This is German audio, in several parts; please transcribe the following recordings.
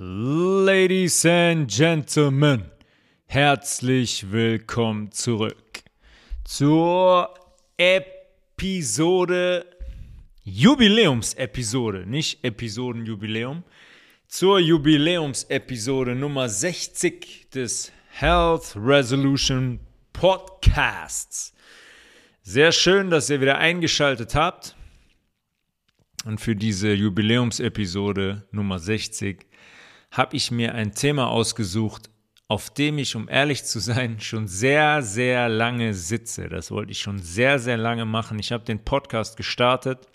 Ladies and Gentlemen, herzlich willkommen zurück zur Episode, Jubiläumsepisode, nicht Episodenjubiläum, zur Jubiläumsepisode Nummer 60 des Health Resolution Podcasts. Sehr schön, dass ihr wieder eingeschaltet habt. Und für diese Jubiläumsepisode Nummer 60 habe ich mir ein Thema ausgesucht, auf dem ich, um ehrlich zu sein, schon sehr, sehr lange sitze. Das wollte ich schon sehr, sehr lange machen. Ich habe den Podcast gestartet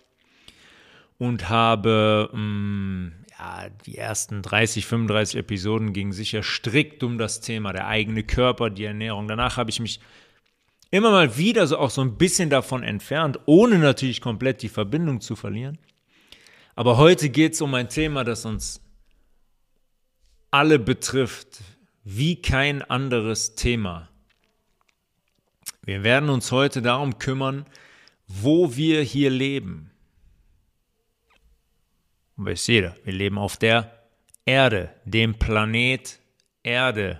und habe mh, mm, ja, die ersten 30, 35 Episoden gingen sicher strikt um das Thema der eigene Körper, die Ernährung. Danach habe ich mich immer mal wieder so auch so ein bisschen davon entfernt, ohne natürlich komplett die Verbindung zu verlieren. Aber heute geht es um ein Thema, das uns alle betrifft, wie kein anderes Thema. Wir werden uns heute darum kümmern, wo wir hier leben. Und weiß jeder, wir leben auf der Erde, dem Planet Erde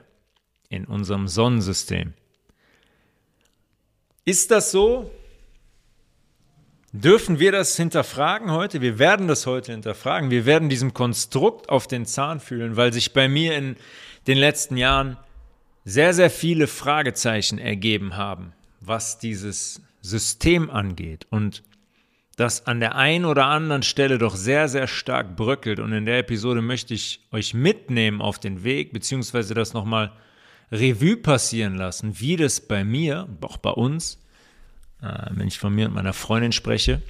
in unserem Sonnensystem. Ist das so? Dürfen wir das hinterfragen heute? Wir werden das heute hinterfragen. Wir werden diesem Konstrukt auf den Zahn fühlen, weil sich bei mir in den letzten Jahren sehr, sehr viele Fragezeichen ergeben haben, was dieses System angeht und das an der einen oder anderen Stelle doch sehr, sehr stark bröckelt. Und in der Episode möchte ich euch mitnehmen auf den Weg, beziehungsweise das nochmal Revue passieren lassen, wie das bei mir, auch bei uns, äh, wenn ich von mir und meiner Freundin spreche,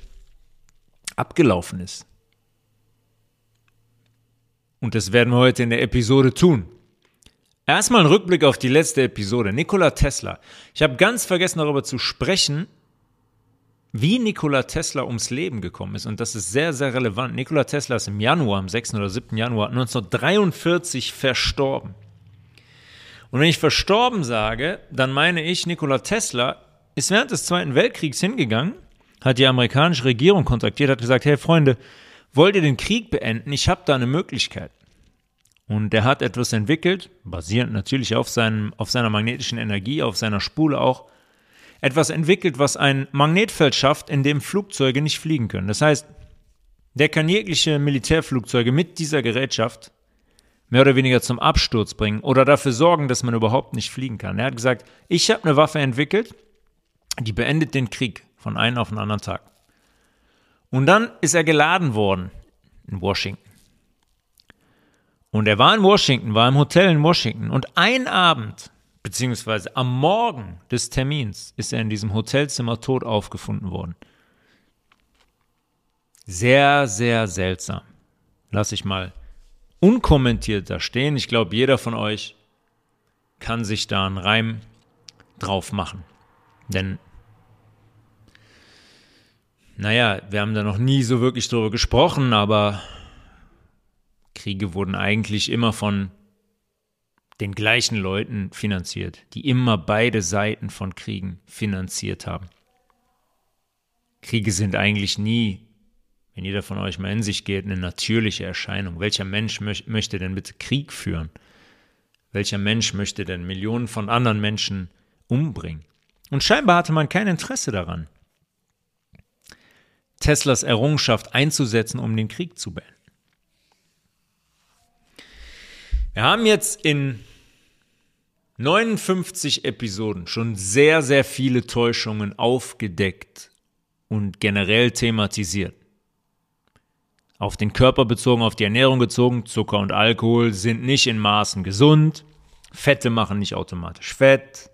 abgelaufen ist. Und das werden wir heute in der Episode tun. Erstmal ein Rückblick auf die letzte Episode. Nikola Tesla. Ich habe ganz vergessen darüber zu sprechen, wie Nikola Tesla ums Leben gekommen ist. Und das ist sehr, sehr relevant. Nikola Tesla ist im Januar, am 6. oder 7. Januar 1943 verstorben. Und wenn ich verstorben sage, dann meine ich, Nikola Tesla ist während des Zweiten Weltkriegs hingegangen, hat die amerikanische Regierung kontaktiert, hat gesagt, hey Freunde, wollt ihr den Krieg beenden? Ich habe da eine Möglichkeit. Und er hat etwas entwickelt, basierend natürlich auf, seinem, auf seiner magnetischen Energie, auf seiner Spule auch, etwas entwickelt, was ein Magnetfeld schafft, in dem Flugzeuge nicht fliegen können. Das heißt, der kann jegliche Militärflugzeuge mit dieser Gerätschaft mehr oder weniger zum Absturz bringen oder dafür sorgen, dass man überhaupt nicht fliegen kann. Er hat gesagt, ich habe eine Waffe entwickelt, die beendet den Krieg von einem auf den anderen Tag. Und dann ist er geladen worden in Washington. Und er war in Washington, war im Hotel in Washington. Und ein Abend, beziehungsweise am Morgen des Termins, ist er in diesem Hotelzimmer tot aufgefunden worden. Sehr, sehr seltsam. Lass ich mal unkommentiert da stehen. Ich glaube, jeder von euch kann sich da einen Reim drauf machen. Denn, naja, wir haben da noch nie so wirklich drüber gesprochen, aber Kriege wurden eigentlich immer von den gleichen Leuten finanziert, die immer beide Seiten von Kriegen finanziert haben. Kriege sind eigentlich nie, wenn jeder von euch mal in sich geht, eine natürliche Erscheinung. Welcher Mensch möch möchte denn bitte Krieg führen? Welcher Mensch möchte denn Millionen von anderen Menschen umbringen? Und scheinbar hatte man kein Interesse daran, Teslas Errungenschaft einzusetzen, um den Krieg zu beenden. Wir haben jetzt in 59 Episoden schon sehr, sehr viele Täuschungen aufgedeckt und generell thematisiert. Auf den Körper bezogen, auf die Ernährung bezogen, Zucker und Alkohol sind nicht in Maßen gesund, Fette machen nicht automatisch Fett,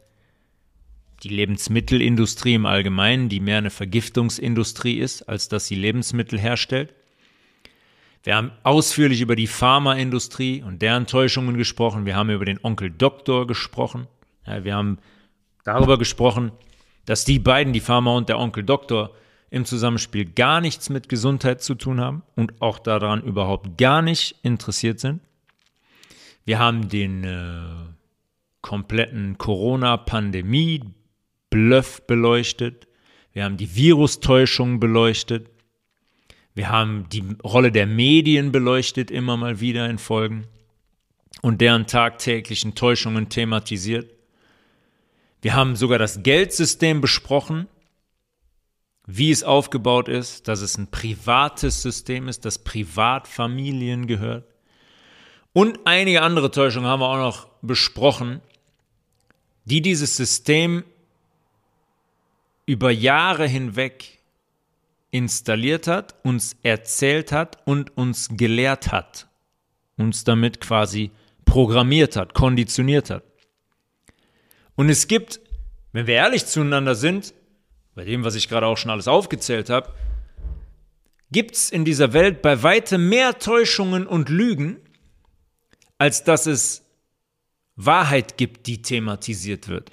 die Lebensmittelindustrie im Allgemeinen, die mehr eine Vergiftungsindustrie ist, als dass sie Lebensmittel herstellt. Wir haben ausführlich über die Pharmaindustrie und deren Täuschungen gesprochen. Wir haben über den Onkel Doktor gesprochen. Ja, wir haben darüber gesprochen, dass die beiden, die Pharma und der Onkel Doktor, im Zusammenspiel gar nichts mit Gesundheit zu tun haben und auch daran überhaupt gar nicht interessiert sind. Wir haben den äh, kompletten Corona-Pandemie, Bluff beleuchtet. Wir haben die Virustäuschung beleuchtet. Wir haben die Rolle der Medien beleuchtet, immer mal wieder in Folgen. und deren tagtäglichen Täuschungen thematisiert. Wir haben sogar das Geldsystem besprochen, wie es aufgebaut ist, dass es ein privates System ist, das Privatfamilien gehört. Und einige andere Täuschungen haben wir auch noch besprochen, die dieses System über Jahre hinweg installiert hat, uns erzählt hat und uns gelehrt hat, uns damit quasi programmiert hat, konditioniert hat. Und es gibt, wenn wir ehrlich zueinander sind, bei dem, was ich gerade auch schon alles aufgezählt habe, gibt es in dieser Welt bei weitem mehr Täuschungen und Lügen, als dass es Wahrheit gibt, die thematisiert wird.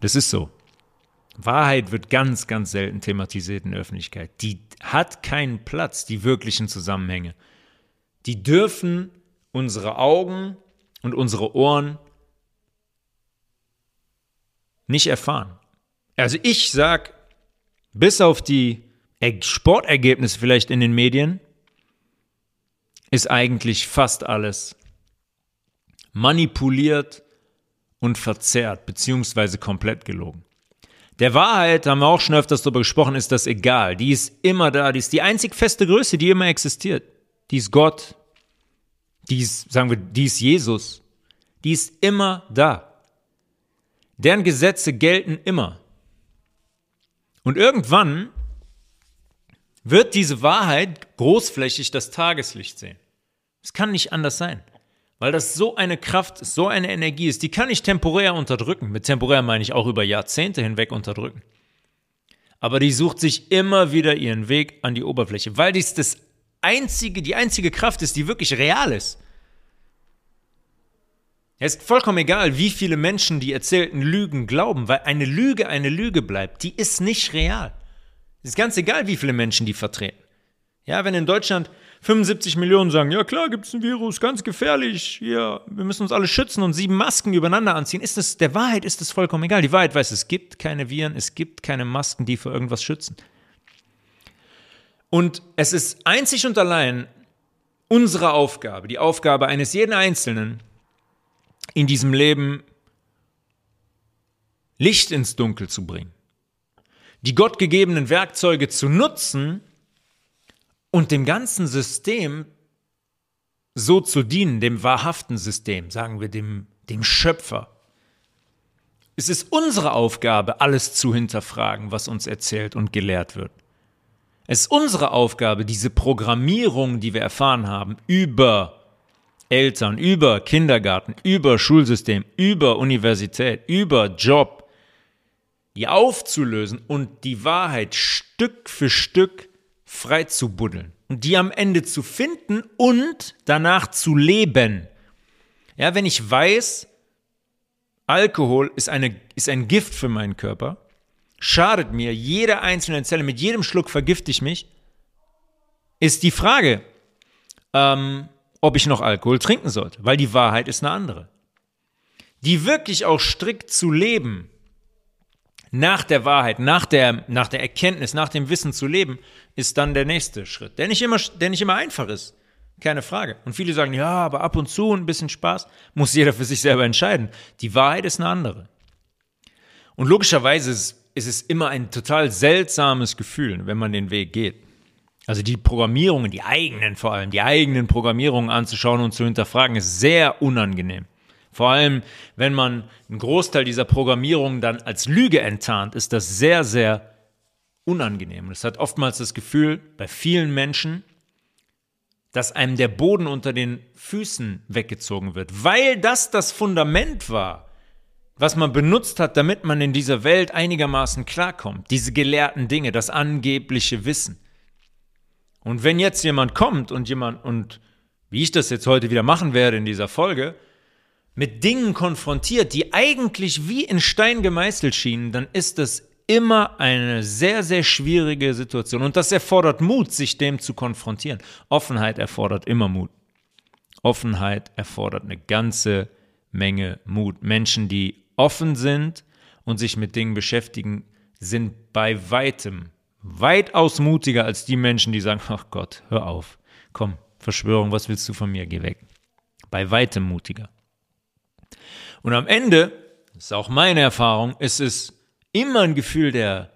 Das ist so. Wahrheit wird ganz, ganz selten thematisiert in der Öffentlichkeit. Die hat keinen Platz, die wirklichen Zusammenhänge. Die dürfen unsere Augen und unsere Ohren nicht erfahren. Also ich sag, bis auf die Sportergebnisse vielleicht in den Medien, ist eigentlich fast alles manipuliert und verzerrt, beziehungsweise komplett gelogen. Der Wahrheit, haben wir auch schon öfters darüber gesprochen, ist das egal. Die ist immer da. Die ist die einzig feste Größe, die immer existiert. Die ist Gott. Die ist, sagen wir, die ist Jesus. Die ist immer da. Deren Gesetze gelten immer. Und irgendwann wird diese Wahrheit großflächig das Tageslicht sehen. Es kann nicht anders sein. Weil das so eine Kraft, so eine Energie ist, die kann ich temporär unterdrücken. Mit temporär meine ich auch über Jahrzehnte hinweg unterdrücken. Aber die sucht sich immer wieder ihren Weg an die Oberfläche, weil dies das einzige, die einzige Kraft ist, die wirklich real ist. Es ist vollkommen egal, wie viele Menschen die erzählten Lügen glauben, weil eine Lüge eine Lüge bleibt. Die ist nicht real. Es ist ganz egal, wie viele Menschen die vertreten. Ja, wenn in Deutschland 75 Millionen sagen, ja klar, gibt es ein Virus, ganz gefährlich, ja, wir müssen uns alle schützen und sieben Masken übereinander anziehen, ist es, der Wahrheit ist es vollkommen egal. Die Wahrheit weiß, es gibt keine Viren, es gibt keine Masken, die vor irgendwas schützen. Und es ist einzig und allein unsere Aufgabe, die Aufgabe eines jeden Einzelnen, in diesem Leben Licht ins Dunkel zu bringen, die gottgegebenen Werkzeuge zu nutzen, und dem ganzen System so zu dienen, dem wahrhaften System, sagen wir dem, dem Schöpfer. Es ist unsere Aufgabe, alles zu hinterfragen, was uns erzählt und gelehrt wird. Es ist unsere Aufgabe, diese Programmierung, die wir erfahren haben, über Eltern, über Kindergarten, über Schulsystem, über Universität, über Job, die aufzulösen und die Wahrheit Stück für Stück frei zu buddeln und die am Ende zu finden und danach zu leben. Ja, wenn ich weiß, Alkohol ist, eine, ist ein Gift für meinen Körper, schadet mir jede einzelne Zelle, mit jedem Schluck vergifte ich mich, ist die Frage, ähm, ob ich noch Alkohol trinken sollte, weil die Wahrheit ist eine andere. Die wirklich auch strikt zu leben, nach der Wahrheit, nach der, nach der Erkenntnis, nach dem Wissen zu leben, ist dann der nächste Schritt, der nicht immer, der nicht immer einfach ist. Keine Frage. Und viele sagen, ja, aber ab und zu ein bisschen Spaß muss jeder für sich selber entscheiden. Die Wahrheit ist eine andere. Und logischerweise ist, ist es immer ein total seltsames Gefühl, wenn man den Weg geht. Also die Programmierungen, die eigenen vor allem, die eigenen Programmierungen anzuschauen und zu hinterfragen, ist sehr unangenehm. Vor allem, wenn man einen Großteil dieser Programmierung dann als Lüge enttarnt, ist das sehr, sehr unangenehm. Es hat oftmals das Gefühl bei vielen Menschen, dass einem der Boden unter den Füßen weggezogen wird, weil das das Fundament war, was man benutzt hat, damit man in dieser Welt einigermaßen klarkommt. Diese gelehrten Dinge, das angebliche Wissen. Und wenn jetzt jemand kommt und jemand, und wie ich das jetzt heute wieder machen werde in dieser Folge, mit Dingen konfrontiert, die eigentlich wie in Stein gemeißelt schienen, dann ist das immer eine sehr, sehr schwierige Situation. Und das erfordert Mut, sich dem zu konfrontieren. Offenheit erfordert immer Mut. Offenheit erfordert eine ganze Menge Mut. Menschen, die offen sind und sich mit Dingen beschäftigen, sind bei weitem weitaus mutiger als die Menschen, die sagen, ach Gott, hör auf, komm, Verschwörung, was willst du von mir? Geh weg. Bei weitem mutiger. Und am Ende, das ist auch meine Erfahrung, ist es immer ein Gefühl der,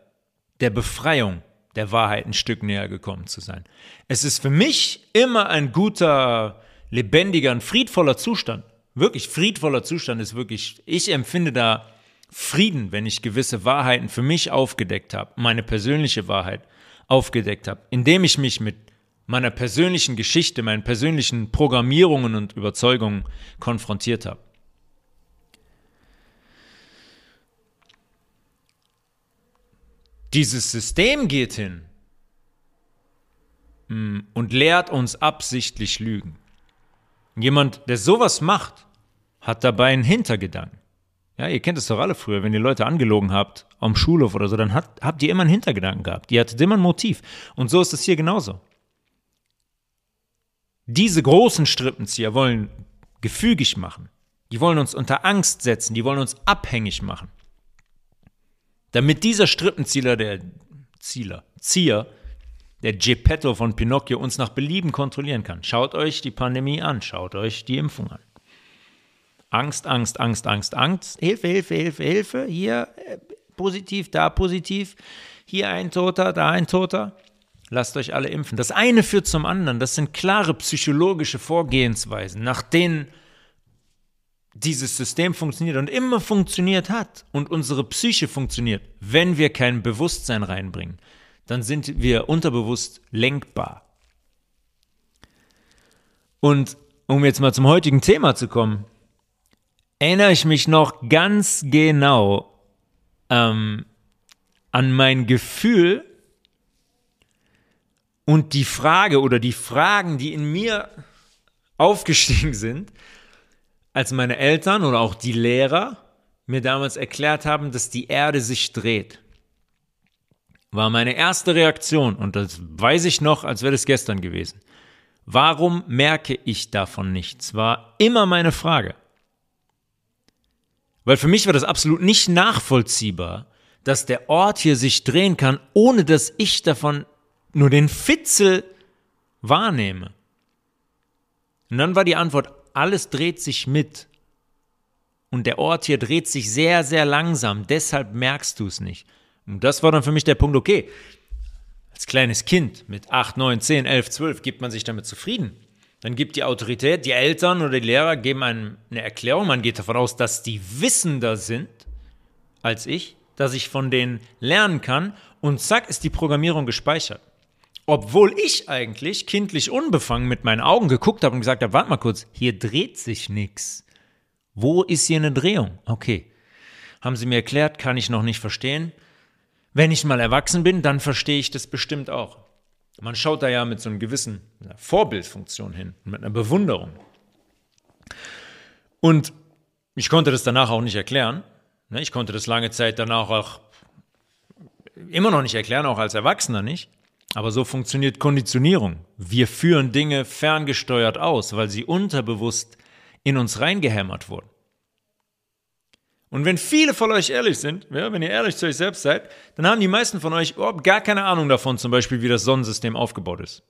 der Befreiung, der Wahrheit ein Stück näher gekommen zu sein. Es ist für mich immer ein guter, lebendiger, ein friedvoller Zustand. Wirklich friedvoller Zustand ist wirklich, ich empfinde da Frieden, wenn ich gewisse Wahrheiten für mich aufgedeckt habe, meine persönliche Wahrheit aufgedeckt habe, indem ich mich mit meiner persönlichen Geschichte, meinen persönlichen Programmierungen und Überzeugungen konfrontiert habe. Dieses System geht hin mm, und lehrt uns absichtlich Lügen. Jemand, der sowas macht, hat dabei einen Hintergedanken. Ja, ihr kennt es doch alle früher, wenn ihr Leute angelogen habt, am Schulhof oder so, dann hat, habt ihr immer einen Hintergedanken gehabt. Ihr hattet immer ein Motiv. Und so ist es hier genauso. Diese großen Strippenzieher wollen gefügig machen. Die wollen uns unter Angst setzen, die wollen uns abhängig machen. Damit dieser Strippenzieher, der Zieler, Zieher, der Geppetto von Pinocchio uns nach Belieben kontrollieren kann. Schaut euch die Pandemie an, schaut euch die Impfung an. Angst, Angst, Angst, Angst, Angst. Hilfe, Hilfe, Hilfe, Hilfe. Hier äh, positiv, da positiv. Hier ein Toter, da ein Toter. Lasst euch alle impfen. Das eine führt zum anderen. Das sind klare psychologische Vorgehensweisen, nach denen dieses System funktioniert und immer funktioniert hat und unsere Psyche funktioniert, wenn wir kein Bewusstsein reinbringen, dann sind wir unterbewusst lenkbar. Und um jetzt mal zum heutigen Thema zu kommen, erinnere ich mich noch ganz genau ähm, an mein Gefühl und die Frage oder die Fragen, die in mir aufgestiegen sind, als meine Eltern oder auch die Lehrer mir damals erklärt haben, dass die Erde sich dreht, war meine erste Reaktion, und das weiß ich noch, als wäre das gestern gewesen. Warum merke ich davon nichts? War immer meine Frage. Weil für mich war das absolut nicht nachvollziehbar, dass der Ort hier sich drehen kann, ohne dass ich davon nur den Fitzel wahrnehme. Und dann war die Antwort, alles dreht sich mit. Und der Ort hier dreht sich sehr, sehr langsam. Deshalb merkst du es nicht. Und das war dann für mich der Punkt, okay, als kleines Kind mit 8, 9, 10, 11, 12 gibt man sich damit zufrieden. Dann gibt die Autorität, die Eltern oder die Lehrer geben einem eine Erklärung. Man geht davon aus, dass die wissender sind als ich, dass ich von denen lernen kann. Und zack, ist die Programmierung gespeichert. Obwohl ich eigentlich kindlich unbefangen mit meinen Augen geguckt habe und gesagt habe, warte mal kurz, hier dreht sich nichts. Wo ist hier eine Drehung? Okay. Haben Sie mir erklärt, kann ich noch nicht verstehen. Wenn ich mal erwachsen bin, dann verstehe ich das bestimmt auch. Man schaut da ja mit so einer gewissen Vorbildfunktion hin, mit einer Bewunderung. Und ich konnte das danach auch nicht erklären. Ne, ich konnte das lange Zeit danach auch immer noch nicht erklären, auch als Erwachsener nicht. Aber so funktioniert Konditionierung. Wir führen Dinge ferngesteuert aus, weil sie unterbewusst in uns reingehämmert wurden. Und wenn viele von euch ehrlich sind, ja, wenn ihr ehrlich zu euch selbst seid, dann haben die meisten von euch überhaupt gar keine Ahnung davon, zum Beispiel, wie das Sonnensystem aufgebaut ist.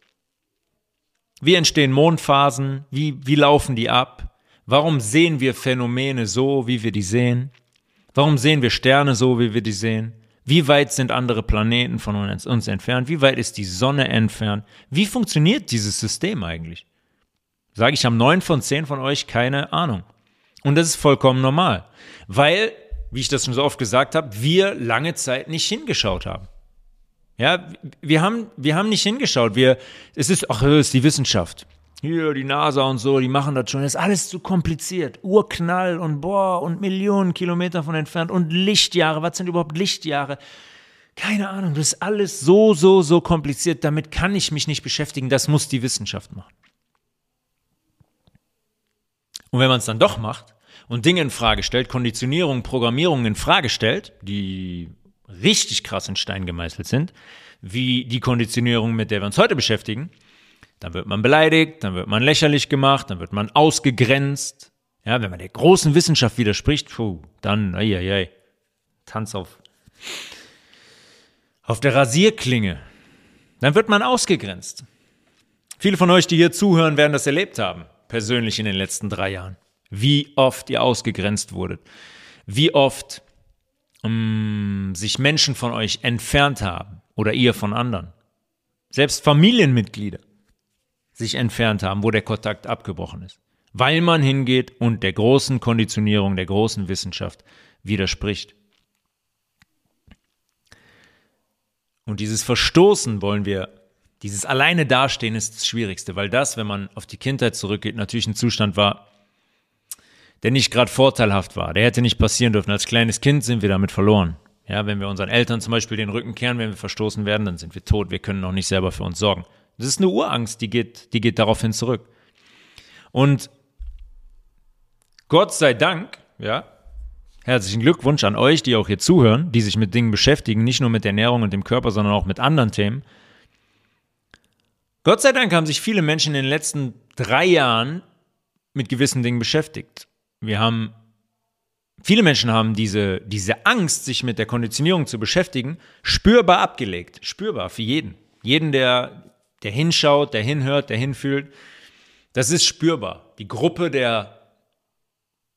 Wie entstehen Mondphasen? Wie, wie laufen die ab? Warum sehen wir Phänomene so, wie wir die sehen? Warum sehen wir Sterne so, wie wir die sehen? Wie weit sind andere Planeten von uns, entfernt? Wie weit ist die Sonne entfernt? Wie funktioniert dieses System eigentlich? Sage ich, haben neun von zehn von euch keine Ahnung. Und das ist vollkommen normal, weil, wie ich das schon so oft gesagt habe, wir lange Zeit nicht hingeschaut haben. Ja, wir haben, wir haben nicht hingeschaut. Wir, es ist, ach, es ist die Wissenschaft hier die NASA und so, die machen das schon. Das ist alles zu kompliziert. Urknall und boah und Millionen Kilometer von entfernt und Lichtjahre. Was sind überhaupt Lichtjahre? Keine Ahnung. Das ist alles so, so, so kompliziert. Damit kann ich mich nicht beschäftigen. Das muss die Wissenschaft machen. Und wenn man es dann doch macht und Dinge in Frage stellt, Konditionierung, Programmierung in Frage stellt, die richtig krass in Stein gemeißelt sind, wie die Konditionierung, mit der wir uns heute beschäftigen, dann wird man beleidigt, dann wird man lächerlich gemacht, dann wird man ausgegrenzt. Ja, wenn man der großen Wissenschaft widerspricht, puh, dann, ei, ei, ei, Tanz auf, auf der Rasierklinge. Dann wird man ausgegrenzt. Viele von euch, die hier zuhören, werden das erlebt haben, persönlich in den letzten drei Jahren. Wie oft ihr ausgegrenzt wurdet. Wie oft um, sich Menschen von euch entfernt haben oder ihr von anderen. Selbst Familienmitglieder sich entfernt haben, wo der Kontakt abgebrochen ist. Weil man hingeht und der großen Konditionierung, der großen Wissenschaft widerspricht. Und dieses Verstoßen wollen wir, dieses alleine dastehen ist das Schwierigste, weil das, wenn man auf die Kindheit zurückgeht, natürlich ein Zustand war, der nicht gerade vorteilhaft war. Der hätte nicht passieren dürfen. Als kleines Kind sind wir damit verloren. Ja, wenn wir unseren Eltern zum Beispiel den Rücken kehren, wenn wir verstoßen werden, dann sind wir tot. Wir können noch nicht selber für uns sorgen. Das ist eine Urangst, die geht, die geht daraufhin zurück. Und Gott sei Dank, ja, herzlichen Glückwunsch an euch, die auch hier zuhören, die sich mit Dingen beschäftigen, nicht nur mit Ernährung und dem Körper, sondern auch mit anderen Themen. Gott sei Dank haben sich viele Menschen in den letzten drei Jahren mit gewissen Dingen beschäftigt. Wir haben, viele Menschen haben diese, diese Angst, sich mit der Konditionierung zu beschäftigen, spürbar abgelegt. Spürbar für jeden. Jeden, der, der hinschaut, der hinhört, der hinfühlt. Das ist spürbar. Die Gruppe der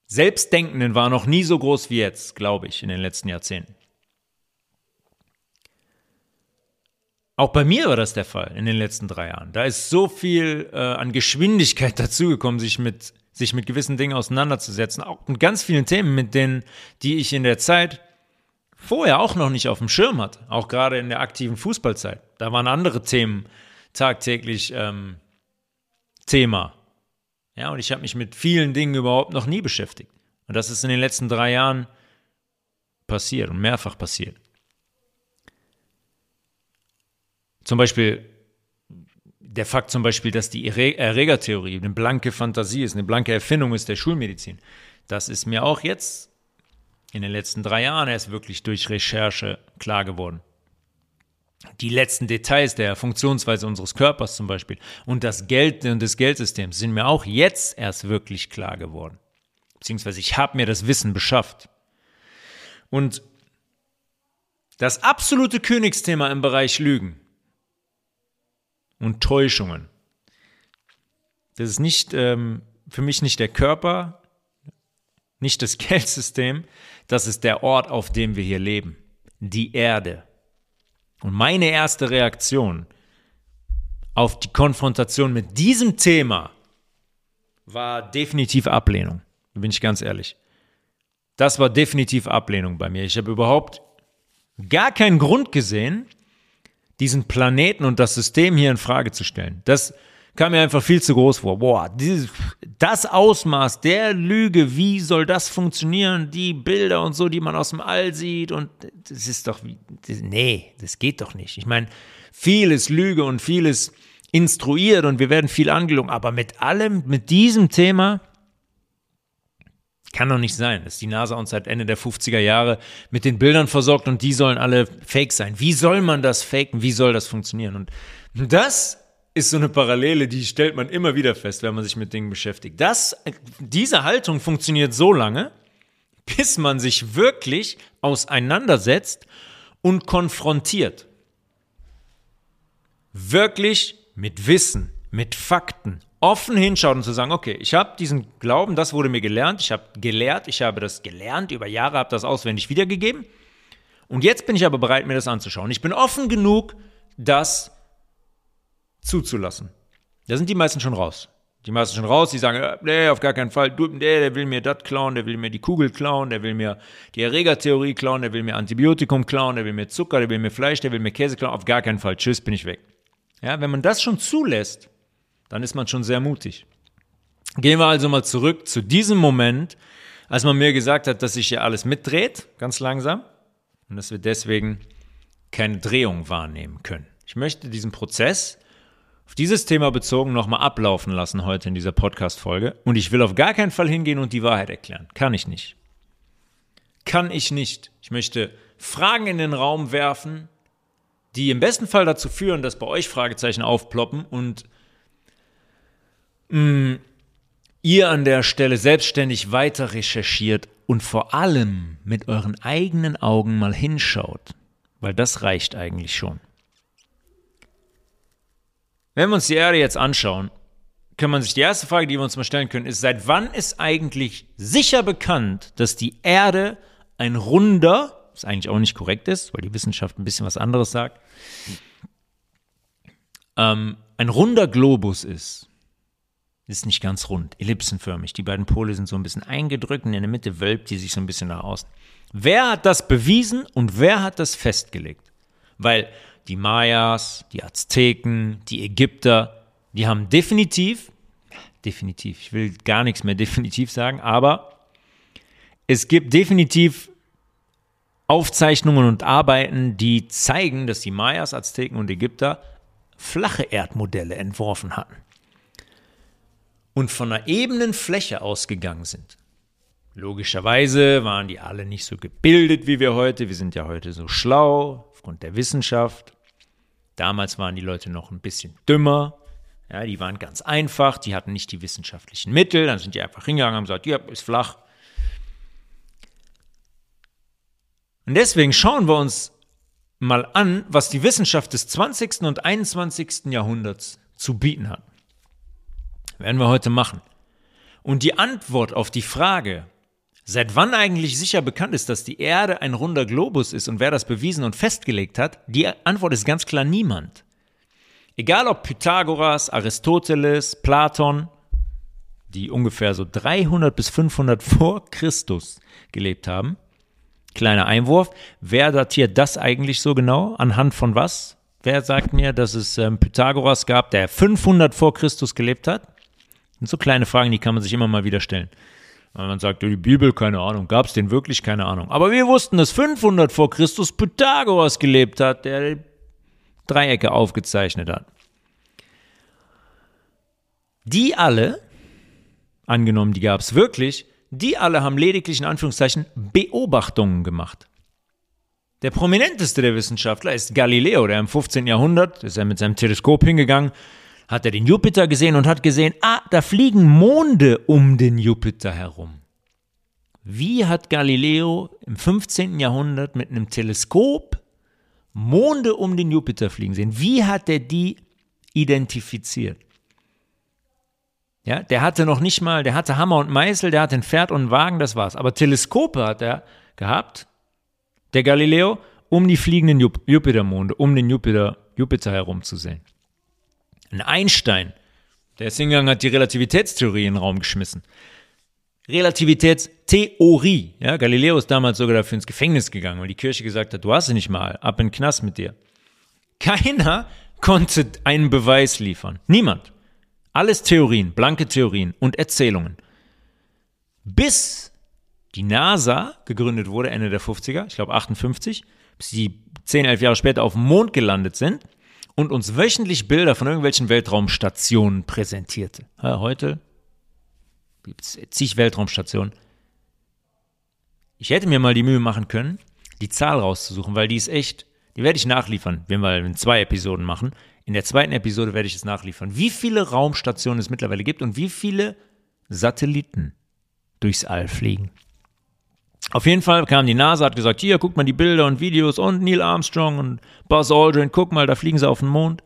Selbstdenkenden war noch nie so groß wie jetzt, glaube ich, in den letzten Jahrzehnten. Auch bei mir war das der Fall in den letzten drei Jahren. Da ist so viel äh, an Geschwindigkeit dazugekommen, sich mit sich mit gewissen Dingen auseinanderzusetzen. Auch mit ganz vielen Themen, mit denen, die ich in der Zeit vorher auch noch nicht auf dem Schirm hatte. Auch gerade in der aktiven Fußballzeit. Da waren andere Themen tagtäglich ähm, Thema. Ja, und ich habe mich mit vielen Dingen überhaupt noch nie beschäftigt. Und das ist in den letzten drei Jahren passiert und mehrfach passiert. Zum Beispiel der Fakt zum Beispiel, dass die Erregertheorie eine blanke Fantasie ist, eine blanke Erfindung ist der Schulmedizin, das ist mir auch jetzt in den letzten drei Jahren erst wirklich durch Recherche klar geworden. Die letzten Details der Funktionsweise unseres Körpers zum Beispiel und das Geld und des Geldsystems sind mir auch jetzt erst wirklich klar geworden. Beziehungsweise ich habe mir das Wissen beschafft. Und das absolute Königsthema im Bereich Lügen und Täuschungen. Das ist nicht ähm, für mich nicht der Körper, nicht das Geldsystem, das ist der Ort, auf dem wir hier leben, die Erde. Und meine erste Reaktion auf die Konfrontation mit diesem Thema war definitiv Ablehnung. Da bin ich ganz ehrlich. Das war definitiv Ablehnung bei mir. Ich habe überhaupt gar keinen Grund gesehen, diesen Planeten und das System hier in Frage zu stellen. Das kam mir einfach viel zu groß vor. Boah, dieses, das Ausmaß der Lüge, wie soll das funktionieren? Die Bilder und so, die man aus dem All sieht und das ist doch wie, nee, das geht doch nicht. Ich meine, vieles Lüge und vieles instruiert und wir werden viel angelogen, aber mit allem, mit diesem Thema, kann doch nicht sein, dass die NASA uns seit Ende der 50er Jahre mit den Bildern versorgt und die sollen alle fake sein. Wie soll man das faken? Wie soll das funktionieren? Und das ist so eine Parallele, die stellt man immer wieder fest, wenn man sich mit Dingen beschäftigt. Das, diese Haltung funktioniert so lange, bis man sich wirklich auseinandersetzt und konfrontiert. Wirklich mit Wissen, mit Fakten, offen hinschaut und zu sagen, okay, ich habe diesen Glauben, das wurde mir gelernt, ich habe gelehrt, ich habe das gelernt, über Jahre habe das auswendig wiedergegeben. Und jetzt bin ich aber bereit, mir das anzuschauen. Ich bin offen genug, das zuzulassen. Da sind die meisten schon raus. Die meisten schon raus, die sagen, äh, nee, auf gar keinen Fall, du, der, der will mir das klauen, der will mir die Kugel klauen, der will mir die Erregertheorie klauen, der will mir Antibiotikum klauen, der will mir Zucker, der will mir Fleisch, der will mir Käse klauen, auf gar keinen Fall, tschüss, bin ich weg. Ja, wenn man das schon zulässt, dann ist man schon sehr mutig. Gehen wir also mal zurück zu diesem Moment, als man mir gesagt hat, dass sich hier alles mitdreht, ganz langsam, und dass wir deswegen keine Drehung wahrnehmen können. Ich möchte diesen Prozess auf dieses Thema bezogen nochmal ablaufen lassen heute in dieser Podcast-Folge. Und ich will auf gar keinen Fall hingehen und die Wahrheit erklären. Kann ich nicht. Kann ich nicht. Ich möchte Fragen in den Raum werfen, die im besten Fall dazu führen, dass bei euch Fragezeichen aufploppen und mh, mm, ihr an der Stelle selbstständig weiter recherchiert und vor allem mit euren eigenen Augen mal hinschaut, weil das reicht eigentlich schon. Wenn wir uns die Erde jetzt anschauen, kann man sich die erste Frage, die wir uns mal stellen können, ist, seit wann ist eigentlich sicher bekannt, dass die Erde ein runder, was eigentlich auch nicht korrekt ist, weil die Wissenschaft ein bisschen was anderes sagt, ähm, ein runder Globus ist? Ist nicht ganz rund, ellipsenförmig. Die beiden Pole sind so ein bisschen eingedrückt und in der Mitte wölbt die sich so ein bisschen nach außen. Wer hat das bewiesen und wer hat das festgelegt? Weil die Mayas, die Azteken, die Ägypter, die haben definitiv, definitiv, ich will gar nichts mehr definitiv sagen, aber es gibt definitiv Aufzeichnungen und Arbeiten, die zeigen, dass die Mayas, Azteken und Ägypter flache Erdmodelle entworfen hatten und von einer ebenen Fläche ausgegangen sind. Logischerweise waren die alle nicht so gebildet wie wir heute. Wir sind ja heute so schlau aufgrund der Wissenschaft. Damals waren die Leute noch ein bisschen dümmer. Ja, die waren ganz einfach, die hatten nicht die wissenschaftlichen Mittel, dann sind die einfach hingegangen und haben gesagt, ja, ist flach. Und deswegen schauen wir uns mal an, was die Wissenschaft des 20. und 21. Jahrhunderts zu bieten hat. Werden wir heute machen. Und die Antwort auf die Frage, seit wann eigentlich sicher bekannt ist, dass die Erde ein runder Globus ist und wer das bewiesen und festgelegt hat, die Antwort ist ganz klar niemand. Egal ob Pythagoras, Aristoteles, Platon, die ungefähr so 300 bis 500 vor Christus gelebt haben. Kleiner Einwurf. Wer datiert das eigentlich so genau? Anhand von was? Wer sagt mir, dass es ähm, Pythagoras gab, der 500 vor Christus gelebt hat? Sind so kleine Fragen, die kann man sich immer mal wieder stellen. Weil man sagt, die Bibel, keine Ahnung, gab es den wirklich, keine Ahnung. Aber wir wussten, dass 500 vor Christus Pythagoras gelebt hat, der Dreiecke aufgezeichnet hat. Die alle, angenommen, die gab es wirklich, die alle haben lediglich in Anführungszeichen Beobachtungen gemacht. Der prominenteste der Wissenschaftler ist Galileo, der im 15. Jahrhundert, ist er mit seinem Teleskop hingegangen, hat er den Jupiter gesehen und hat gesehen, ah, da fliegen Monde um den Jupiter herum. Wie hat Galileo im 15. Jahrhundert mit einem Teleskop Monde um den Jupiter fliegen sehen? Wie hat er die identifiziert? Ja, der hatte noch nicht mal, der hatte Hammer und Meißel, der hatte ein Pferd und einen Wagen, das war's. Aber Teleskope hat er gehabt, der Galileo, um die fliegenden Jupitermonde, um den Jupiter, Jupiter herum zu sehen. Ein Einstein, der ist hingegangen, hat die Relativitätstheorie in den Raum geschmissen. Relativitätstheorie. Ja, Galileo ist damals sogar dafür ins Gefängnis gegangen, weil die Kirche gesagt hat, du hast sie nicht mal, ab in den Knast mit dir. Keiner konnte einen Beweis liefern. Niemand. Alles Theorien, blanke Theorien und Erzählungen. Bis die NASA gegründet wurde, Ende der 50er, ich glaube 58, bis sie 10, 11 Jahre später auf dem Mond gelandet sind und uns wöchentlich Bilder von irgendwelchen Weltraumstationen präsentierte. Ja, heute gibt es zig Weltraumstationen. Ich hätte mir mal die Mühe machen können, die Zahl rauszusuchen, weil die ist echt, die werde ich nachliefern, wenn wir in zwei Episoden machen. In der zweiten Episode werde ich es nachliefern, wie viele Raumstationen es mittlerweile gibt und wie viele Satelliten durchs All fliegen. Auf jeden Fall kam die NASA, hat gesagt, hier, guck mal die Bilder und Videos und Neil Armstrong und Buzz Aldrin, guck mal, da fliegen sie auf den Mond.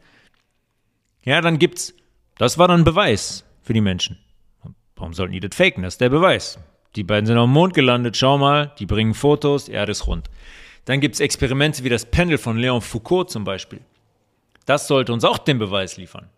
Ja, dann gibt's, das war dann Beweis für die Menschen. Warum sollten die das faken? Das ist der Beweis. Die beiden sind auf dem Mond gelandet, schau mal, die bringen Fotos, die Erde ist rund. Dann gibt es Experimente wie das Pendel von Leon Foucault zum Beispiel. Das sollte uns auch den Beweis liefern.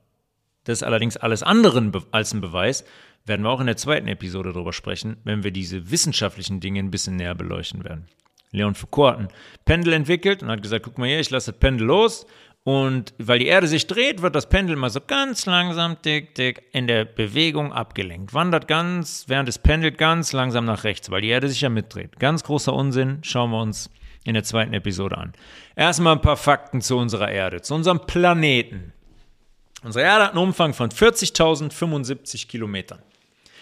Das ist allerdings alles andere als ein Beweis. Werden wir auch in der zweiten Episode darüber sprechen, wenn wir diese wissenschaftlichen Dinge ein bisschen näher beleuchten werden. Leon Foucault hat ein Pendel entwickelt und hat gesagt, guck mal hier, ich lasse das Pendel los und weil die Erde sich dreht, wird das Pendel mal so ganz langsam, tick, tick, in der Bewegung abgelenkt. Wandert ganz, während es pendelt, ganz langsam nach rechts, weil die Erde sich ja mitdreht. Ganz großer Unsinn, schauen wir uns in der zweiten Episode an. Erstmal ein paar Fakten zu unserer Erde, zu unserem Planeten. Unsere Erde hat einen Umfang von 40.075 Kilometern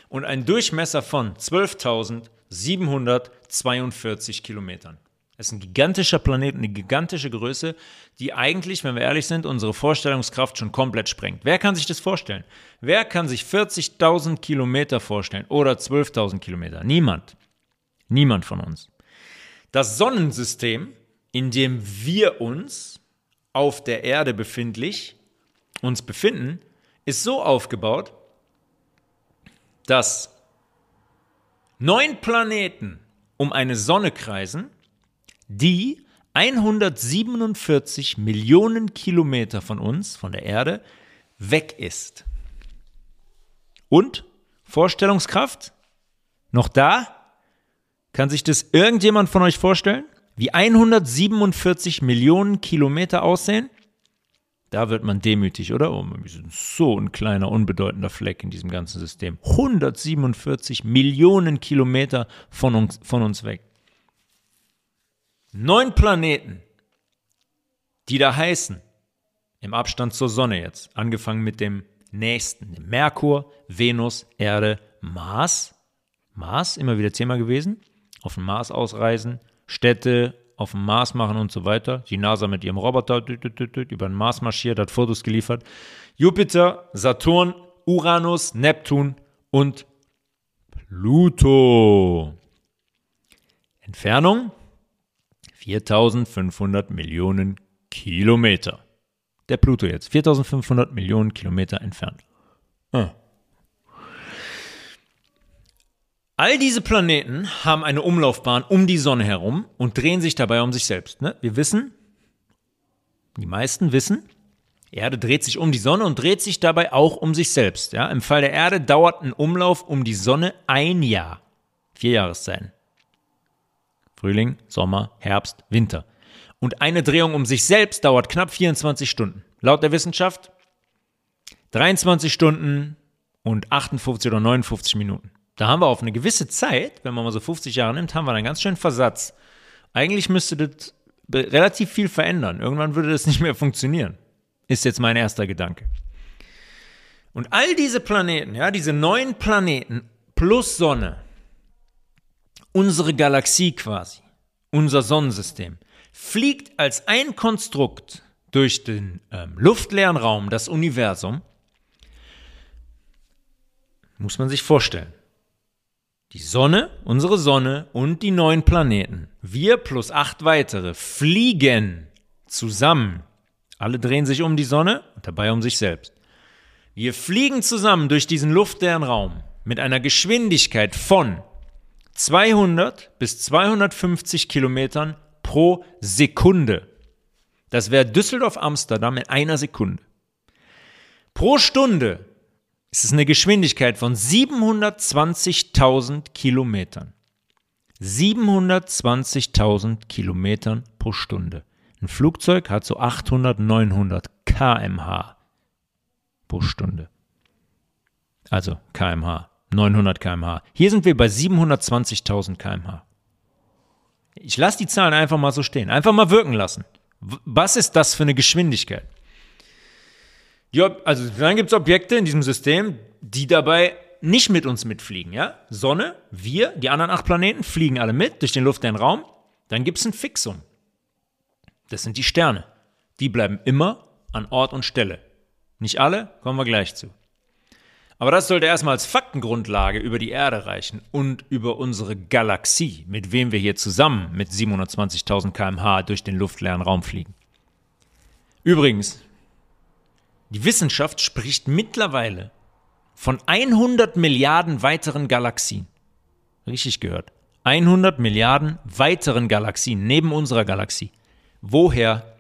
und einen Durchmesser von 12.742 Kilometern. Es ist ein gigantischer Planet, eine gigantische Größe, die eigentlich, wenn wir ehrlich sind, unsere Vorstellungskraft schon komplett sprengt. Wer kann sich das vorstellen? Wer kann sich 40.000 Kilometer vorstellen oder 12.000 Kilometer? Niemand. Niemand von uns. Das Sonnensystem, in dem wir uns auf der Erde befindlich uns befinden, ist so aufgebaut, dass neun Planeten um eine Sonne kreisen, die 147 Millionen Kilometer von uns, von der Erde, weg ist. Und Vorstellungskraft? Noch da? Kann sich das irgendjemand von euch vorstellen? Wie 147 Millionen Kilometer aussehen? Da wird man demütig, oder? Oh, wir sind so ein kleiner, unbedeutender Fleck in diesem ganzen System. 147 Millionen Kilometer von uns, von uns weg. Neun Planeten, die da heißen, im Abstand zur Sonne jetzt, angefangen mit dem nächsten, Merkur, Venus, Erde, Mars. Mars, immer wieder Thema gewesen. Auf den Mars ausreisen, Städte auf dem Mars machen und so weiter. Die NASA mit ihrem Roboter über den Mars marschiert, hat Fotos geliefert. Jupiter, Saturn, Uranus, Neptun und Pluto. Entfernung 4500 Millionen Kilometer. Der Pluto jetzt, 4500 Millionen Kilometer entfernt. Ah. All diese Planeten haben eine Umlaufbahn um die Sonne herum und drehen sich dabei um sich selbst. Ne? Wir wissen, die meisten wissen, Erde dreht sich um die Sonne und dreht sich dabei auch um sich selbst. Ja? Im Fall der Erde dauert ein Umlauf um die Sonne ein Jahr. Vier Jahreszeiten. Frühling, Sommer, Herbst, Winter. Und eine Drehung um sich selbst dauert knapp 24 Stunden. Laut der Wissenschaft 23 Stunden und 58 oder 59 Minuten. Da haben wir auf eine gewisse Zeit, wenn man mal so 50 Jahre nimmt, haben wir einen ganz schönen Versatz. Eigentlich müsste das relativ viel verändern. Irgendwann würde das nicht mehr funktionieren. Ist jetzt mein erster Gedanke. Und all diese Planeten, ja, diese neun Planeten plus Sonne, unsere Galaxie quasi, unser Sonnensystem, fliegt als ein Konstrukt durch den ähm, luftleeren Raum, das Universum, muss man sich vorstellen. Die Sonne, unsere Sonne und die neun Planeten, wir plus acht weitere, fliegen zusammen. Alle drehen sich um die Sonne und dabei um sich selbst. Wir fliegen zusammen durch diesen luftleeren Raum mit einer Geschwindigkeit von 200 bis 250 Kilometern pro Sekunde. Das wäre Düsseldorf-Amsterdam in einer Sekunde. Pro Stunde es ist eine Geschwindigkeit von 720.000 Kilometern. 720.000 Kilometern pro Stunde. Ein Flugzeug hat so 800, 900 kmh pro Stunde. Also kmh, 900 kmh. Hier sind wir bei 720.000 kmh. Ich lasse die Zahlen einfach mal so stehen, einfach mal wirken lassen. Was ist das für eine Geschwindigkeit? Ja, also dann gibt es Objekte in diesem System, die dabei nicht mit uns mitfliegen, ja? Sonne, wir, die anderen acht Planeten fliegen alle mit durch den luftleeren Raum. Dann gibt es ein Fixum. Das sind die Sterne. Die bleiben immer an Ort und Stelle. Nicht alle, kommen wir gleich zu. Aber das sollte erstmal als Faktengrundlage über die Erde reichen und über unsere Galaxie, mit wem wir hier zusammen mit 720.000 km/h durch den luftleeren Raum fliegen. Übrigens, die Wissenschaft spricht mittlerweile von 100 Milliarden weiteren Galaxien. Richtig gehört. 100 Milliarden weiteren Galaxien neben unserer Galaxie. Woher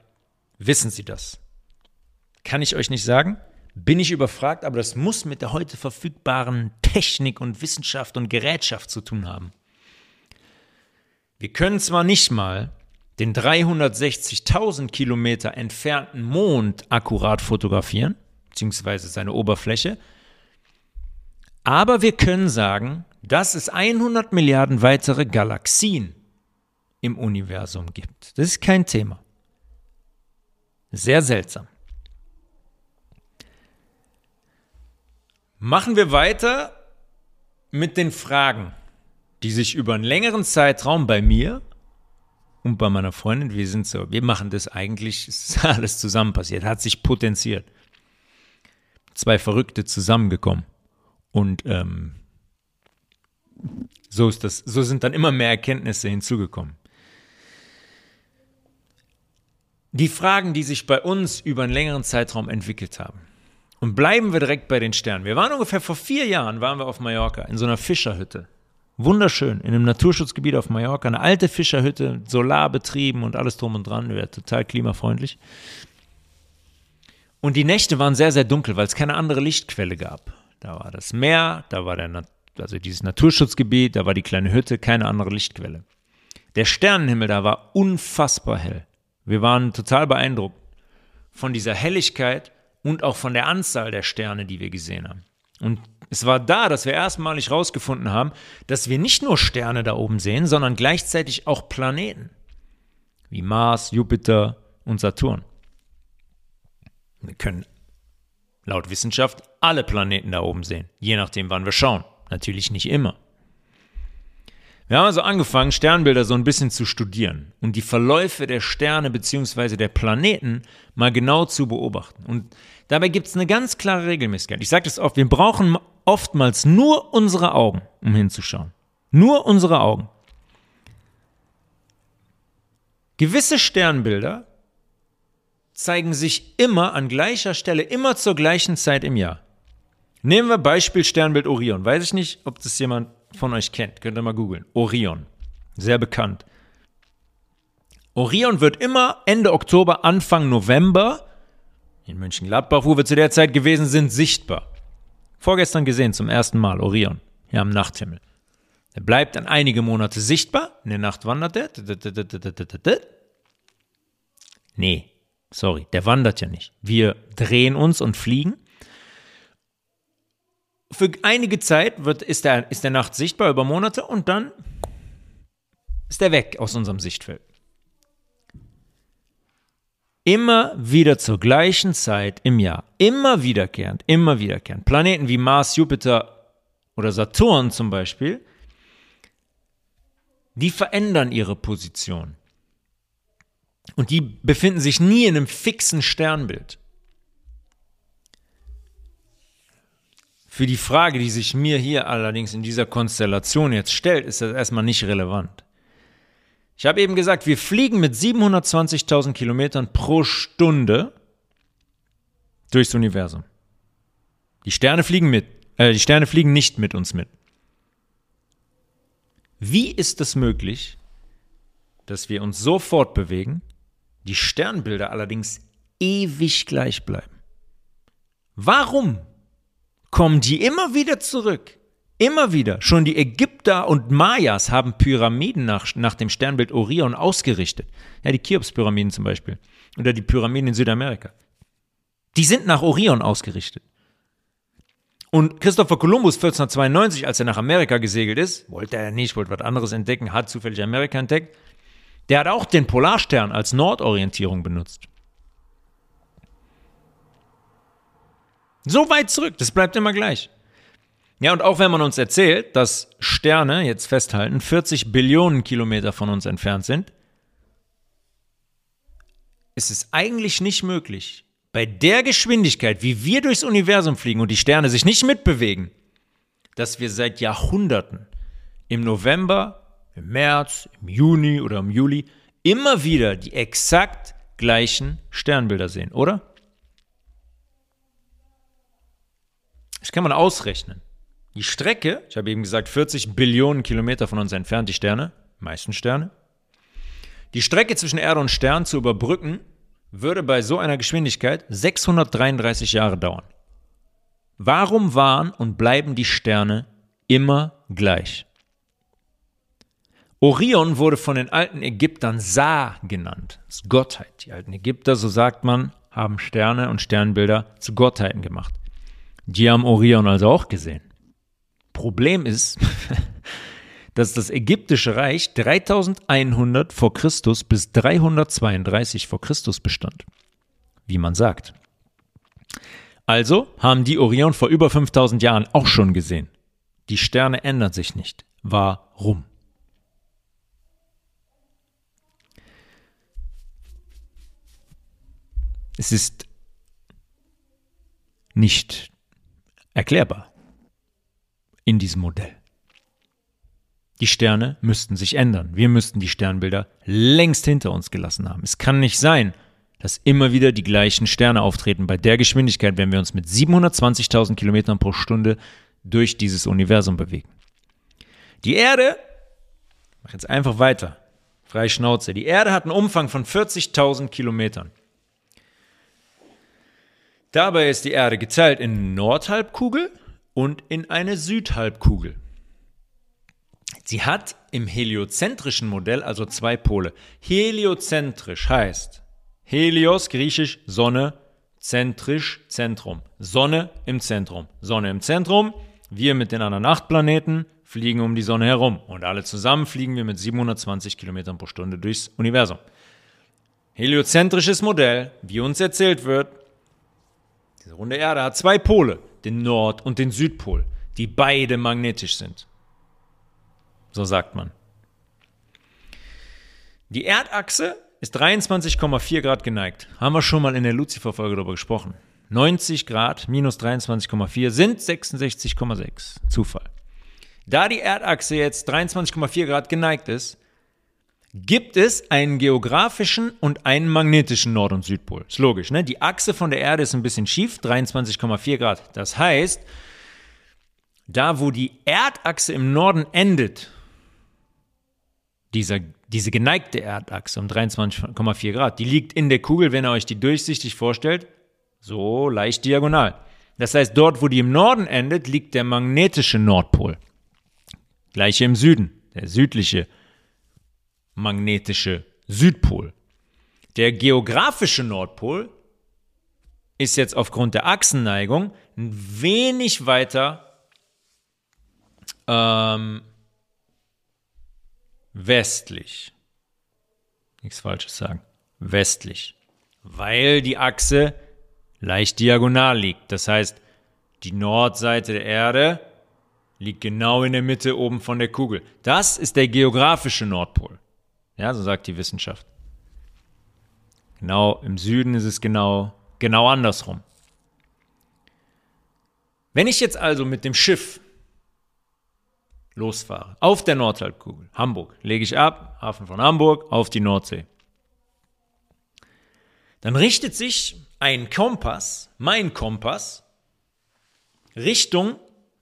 wissen Sie das? Kann ich euch nicht sagen. Bin ich überfragt, aber das muss mit der heute verfügbaren Technik und Wissenschaft und Gerätschaft zu tun haben. Wir können zwar nicht mal den 360.000 Kilometer entfernten Mond akkurat fotografieren, beziehungsweise seine Oberfläche. Aber wir können sagen, dass es 100 Milliarden weitere Galaxien im Universum gibt. Das ist kein Thema. Sehr seltsam. Machen wir weiter mit den Fragen, die sich über einen längeren Zeitraum bei mir und bei meiner Freundin, wir sind so, wir machen das eigentlich, es ist alles zusammen passiert, hat sich potenziert. Zwei Verrückte zusammengekommen. Und ähm, so ist das, so sind dann immer mehr Erkenntnisse hinzugekommen. Die Fragen, die sich bei uns über einen längeren Zeitraum entwickelt haben, Und bleiben wir direkt bei den Sternen. Wir waren ungefähr vor vier Jahren, waren wir auf Mallorca in so einer Fischerhütte. Wunderschön, in einem Naturschutzgebiet auf Mallorca, eine alte Fischerhütte, solarbetrieben und alles drum und dran, wäre total klimafreundlich. Und die Nächte waren sehr, sehr dunkel, weil es keine andere Lichtquelle gab. Da war das Meer, da war der, also dieses Naturschutzgebiet, da war die kleine Hütte, keine andere Lichtquelle. Der Sternenhimmel da war unfassbar hell. Wir waren total beeindruckt von dieser Helligkeit und auch von der Anzahl der Sterne, die wir gesehen haben. Und es war da, dass wir erstmalig herausgefunden haben, dass wir nicht nur Sterne da oben sehen, sondern gleichzeitig auch Planeten. Wie Mars, Jupiter und Saturn. Wir können laut Wissenschaft alle Planeten da oben sehen, je nachdem, wann wir schauen. Natürlich nicht immer. Wir haben also angefangen, Sternbilder so ein bisschen zu studieren und die Verläufe der Sterne bzw. der Planeten mal genau zu beobachten. Und dabei gibt es eine ganz klare Regelmäßigkeit. Ich sage das oft, wir brauchen oftmals nur unsere Augen, um hinzuschauen. Nur unsere Augen. Gewisse Sternbilder zeigen sich immer an gleicher Stelle, immer zur gleichen Zeit im Jahr. Nehmen wir Beispiel Sternbild Orion. Weiß ich nicht, ob das jemand von euch kennt. Könnt ihr mal googeln. Orion. Sehr bekannt. Orion wird immer Ende Oktober, Anfang November in Mönchengladbach, wo wir zu der Zeit gewesen sind, sichtbar. Vorgestern gesehen zum ersten Mal Orion, hier am Nachthimmel. Er bleibt dann einige Monate sichtbar. In der Nacht wandert er. Nee, sorry, der wandert ja nicht. Wir drehen uns und fliegen für einige Zeit wird, ist, der, ist der Nacht sichtbar über Monate und dann ist er weg aus unserem Sichtfeld. Immer wieder zur gleichen Zeit im Jahr. Immer wiederkehrend, immer wiederkehrend. Planeten wie Mars, Jupiter oder Saturn zum Beispiel, die verändern ihre Position. Und die befinden sich nie in einem fixen Sternbild. Für die Frage, die sich mir hier allerdings in dieser Konstellation jetzt stellt, ist das erstmal nicht relevant. Ich habe eben gesagt, wir fliegen mit 720.000 Kilometern pro Stunde durchs Universum. Die Sterne fliegen mit, äh, die Sterne fliegen nicht mit uns mit. Wie ist es möglich, dass wir uns so fortbewegen, die Sternbilder allerdings ewig gleich bleiben? Warum kommen die immer wieder zurück. Immer wieder. Schon die Ägypter und Mayas haben Pyramiden nach, nach dem Sternbild Orion ausgerichtet. Ja, die Cheops-Pyramiden zum Beispiel. Oder die Pyramiden in Südamerika. Die sind nach Orion ausgerichtet. Und Christopher Columbus 1492, als er nach Amerika gesegelt ist, wollte er nicht, wollte was anderes entdecken, hat zufällig Amerika entdeckt, der hat auch den Polarstern als Nordorientierung benutzt. So weit zurück, das bleibt immer gleich. Ja, und auch wenn man uns erzählt, dass Sterne, jetzt festhalten, 40 Billionen Kilometer von uns entfernt sind, ist es eigentlich nicht möglich, bei der Geschwindigkeit, wie wir durchs Universum fliegen und die Sterne sich nicht mitbewegen, dass wir seit Jahrhunderten im November, im März, im Juni oder im Juli immer wieder die exakt gleichen Sternbilder sehen, oder? Das kann man ausrechnen. Die Strecke, ich habe eben gesagt, 40 Billionen Kilometer von uns entfernt, die Sterne, meisten Sterne. Die Strecke zwischen Erde und Stern zu überbrücken, würde bei so einer Geschwindigkeit 633 Jahre dauern. Warum waren und bleiben die Sterne immer gleich? Orion wurde von den alten Ägyptern Sa genannt, das ist Gottheit. Die alten Ägypter, so sagt man, haben Sterne und Sternbilder zu Gottheiten gemacht. Die haben Orion also auch gesehen. Problem ist, dass das ägyptische Reich 3100 vor Christus bis 332 vor Christus bestand. Wie man sagt. Also haben die Orion vor über 5000 Jahren auch schon gesehen. Die Sterne ändern sich nicht. Warum? Es ist nicht erklärbar in diesem Modell. Die Sterne müssten sich ändern. Wir müssten die Sternbilder längst hinter uns gelassen haben. Es kann nicht sein, dass immer wieder die gleichen Sterne auftreten. Bei der Geschwindigkeit, wenn wir uns mit 720.000 Kilometern pro Stunde durch dieses Universum bewegen. Die Erde, mach jetzt einfach weiter, frei Schnauze. Die Erde hat einen Umfang von 40.000 Kilometern. Dabei ist die Erde geteilt in Nordhalbkugel und in eine Südhalbkugel. Sie hat im heliozentrischen Modell also zwei Pole. Heliozentrisch heißt Helios, griechisch Sonne, zentrisch Zentrum. Sonne im Zentrum. Sonne im Zentrum. Wir mit den anderen acht Planeten fliegen um die Sonne herum. Und alle zusammen fliegen wir mit 720 Kilometern pro Stunde durchs Universum. Heliozentrisches Modell, wie uns erzählt wird, diese runde Erde hat zwei Pole, den Nord- und den Südpol, die beide magnetisch sind. So sagt man. Die Erdachse ist 23,4 Grad geneigt. Haben wir schon mal in der Lucifer-Folge darüber gesprochen. 90 Grad minus 23,4 sind 66,6. Zufall. Da die Erdachse jetzt 23,4 Grad geneigt ist, gibt es einen geografischen und einen magnetischen Nord- und Südpol. Ist logisch, ne? Die Achse von der Erde ist ein bisschen schief, 23,4 Grad. Das heißt, da wo die Erdachse im Norden endet, dieser, diese geneigte Erdachse um 23,4 Grad, die liegt in der Kugel, wenn ihr euch die durchsichtig vorstellt, so leicht diagonal. Das heißt, dort, wo die im Norden endet, liegt der magnetische Nordpol. Gleiche im Süden, der südliche magnetische Südpol. Der geografische Nordpol ist jetzt aufgrund der Achsenneigung ein wenig weiter ähm, westlich. Nichts Falsches sagen. Westlich. Weil die Achse leicht diagonal liegt. Das heißt, die Nordseite der Erde liegt genau in der Mitte oben von der Kugel. Das ist der geografische Nordpol. Ja, so sagt die Wissenschaft. Genau im Süden ist es genau, genau andersrum. Wenn ich jetzt also mit dem Schiff losfahre, auf der Nordhalbkugel, Hamburg, lege ich ab, Hafen von Hamburg, auf die Nordsee, dann richtet sich ein Kompass, mein Kompass, Richtung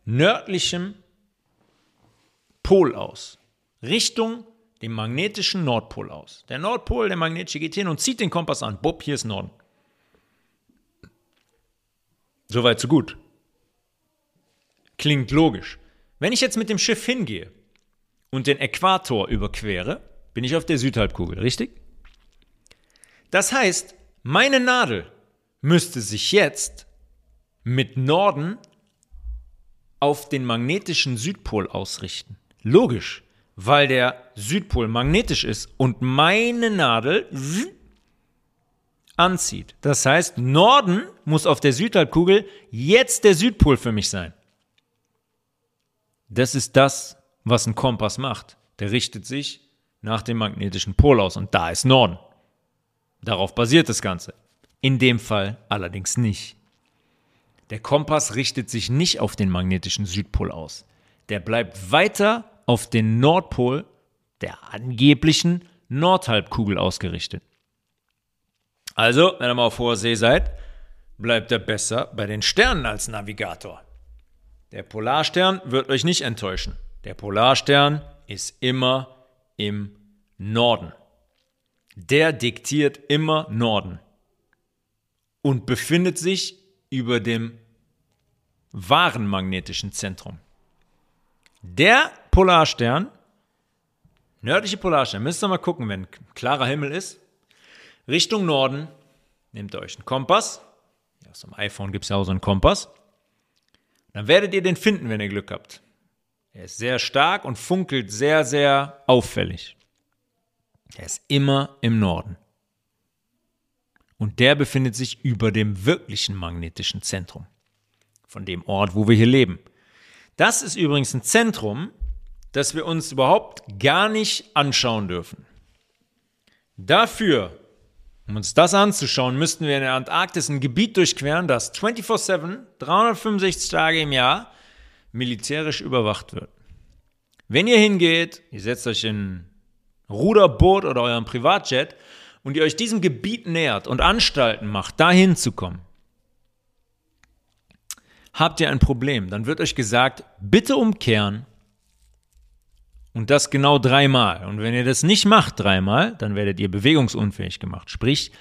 nördlichem Pol aus. Richtung dem magnetischen Nordpol aus. Der Nordpol, der magnetische geht hin und zieht den Kompass an. Bob, hier ist Norden. Soweit, so gut. Klingt logisch. Wenn ich jetzt mit dem Schiff hingehe und den Äquator überquere, bin ich auf der Südhalbkugel, richtig? Das heißt, meine Nadel müsste sich jetzt mit Norden auf den magnetischen Südpol ausrichten. Logisch weil der Südpol magnetisch ist und meine Nadel anzieht. Das heißt, Norden muss auf der Südhalbkugel jetzt der Südpol für mich sein. Das ist das, was ein Kompass macht. Der richtet sich nach dem magnetischen Pol aus und da ist Norden. Darauf basiert das Ganze. In dem Fall allerdings nicht. Der Kompass richtet sich nicht auf den magnetischen Südpol aus. Der bleibt weiter auf den Nordpol der angeblichen Nordhalbkugel ausgerichtet. Also, wenn ihr mal auf hoher See seid, bleibt er besser bei den Sternen als Navigator. Der Polarstern wird euch nicht enttäuschen. Der Polarstern ist immer im Norden. Der diktiert immer Norden und befindet sich über dem wahren magnetischen Zentrum. Der Polarstern, nördliche Polarstern, müsst ihr mal gucken, wenn klarer Himmel ist, Richtung Norden, nehmt ihr euch einen Kompass, so einem iPhone gibt es ja auch so einen Kompass, dann werdet ihr den finden, wenn ihr Glück habt. Er ist sehr stark und funkelt sehr, sehr auffällig. Er ist immer im Norden. Und der befindet sich über dem wirklichen magnetischen Zentrum. Von dem Ort, wo wir hier leben. Das ist übrigens ein Zentrum, das wir uns überhaupt gar nicht anschauen dürfen. Dafür, um uns das anzuschauen, müssten wir in der Antarktis ein Gebiet durchqueren, das 24-7, 365 Tage im Jahr militärisch überwacht wird. Wenn ihr hingeht, ihr setzt euch in Ruderboot oder euren Privatjet und ihr euch diesem Gebiet nähert und Anstalten macht, dahin zu kommen, habt ihr ein Problem. Dann wird euch gesagt, bitte umkehren und das genau dreimal. Und wenn ihr das nicht macht dreimal, dann werdet ihr bewegungsunfähig gemacht. Sprich,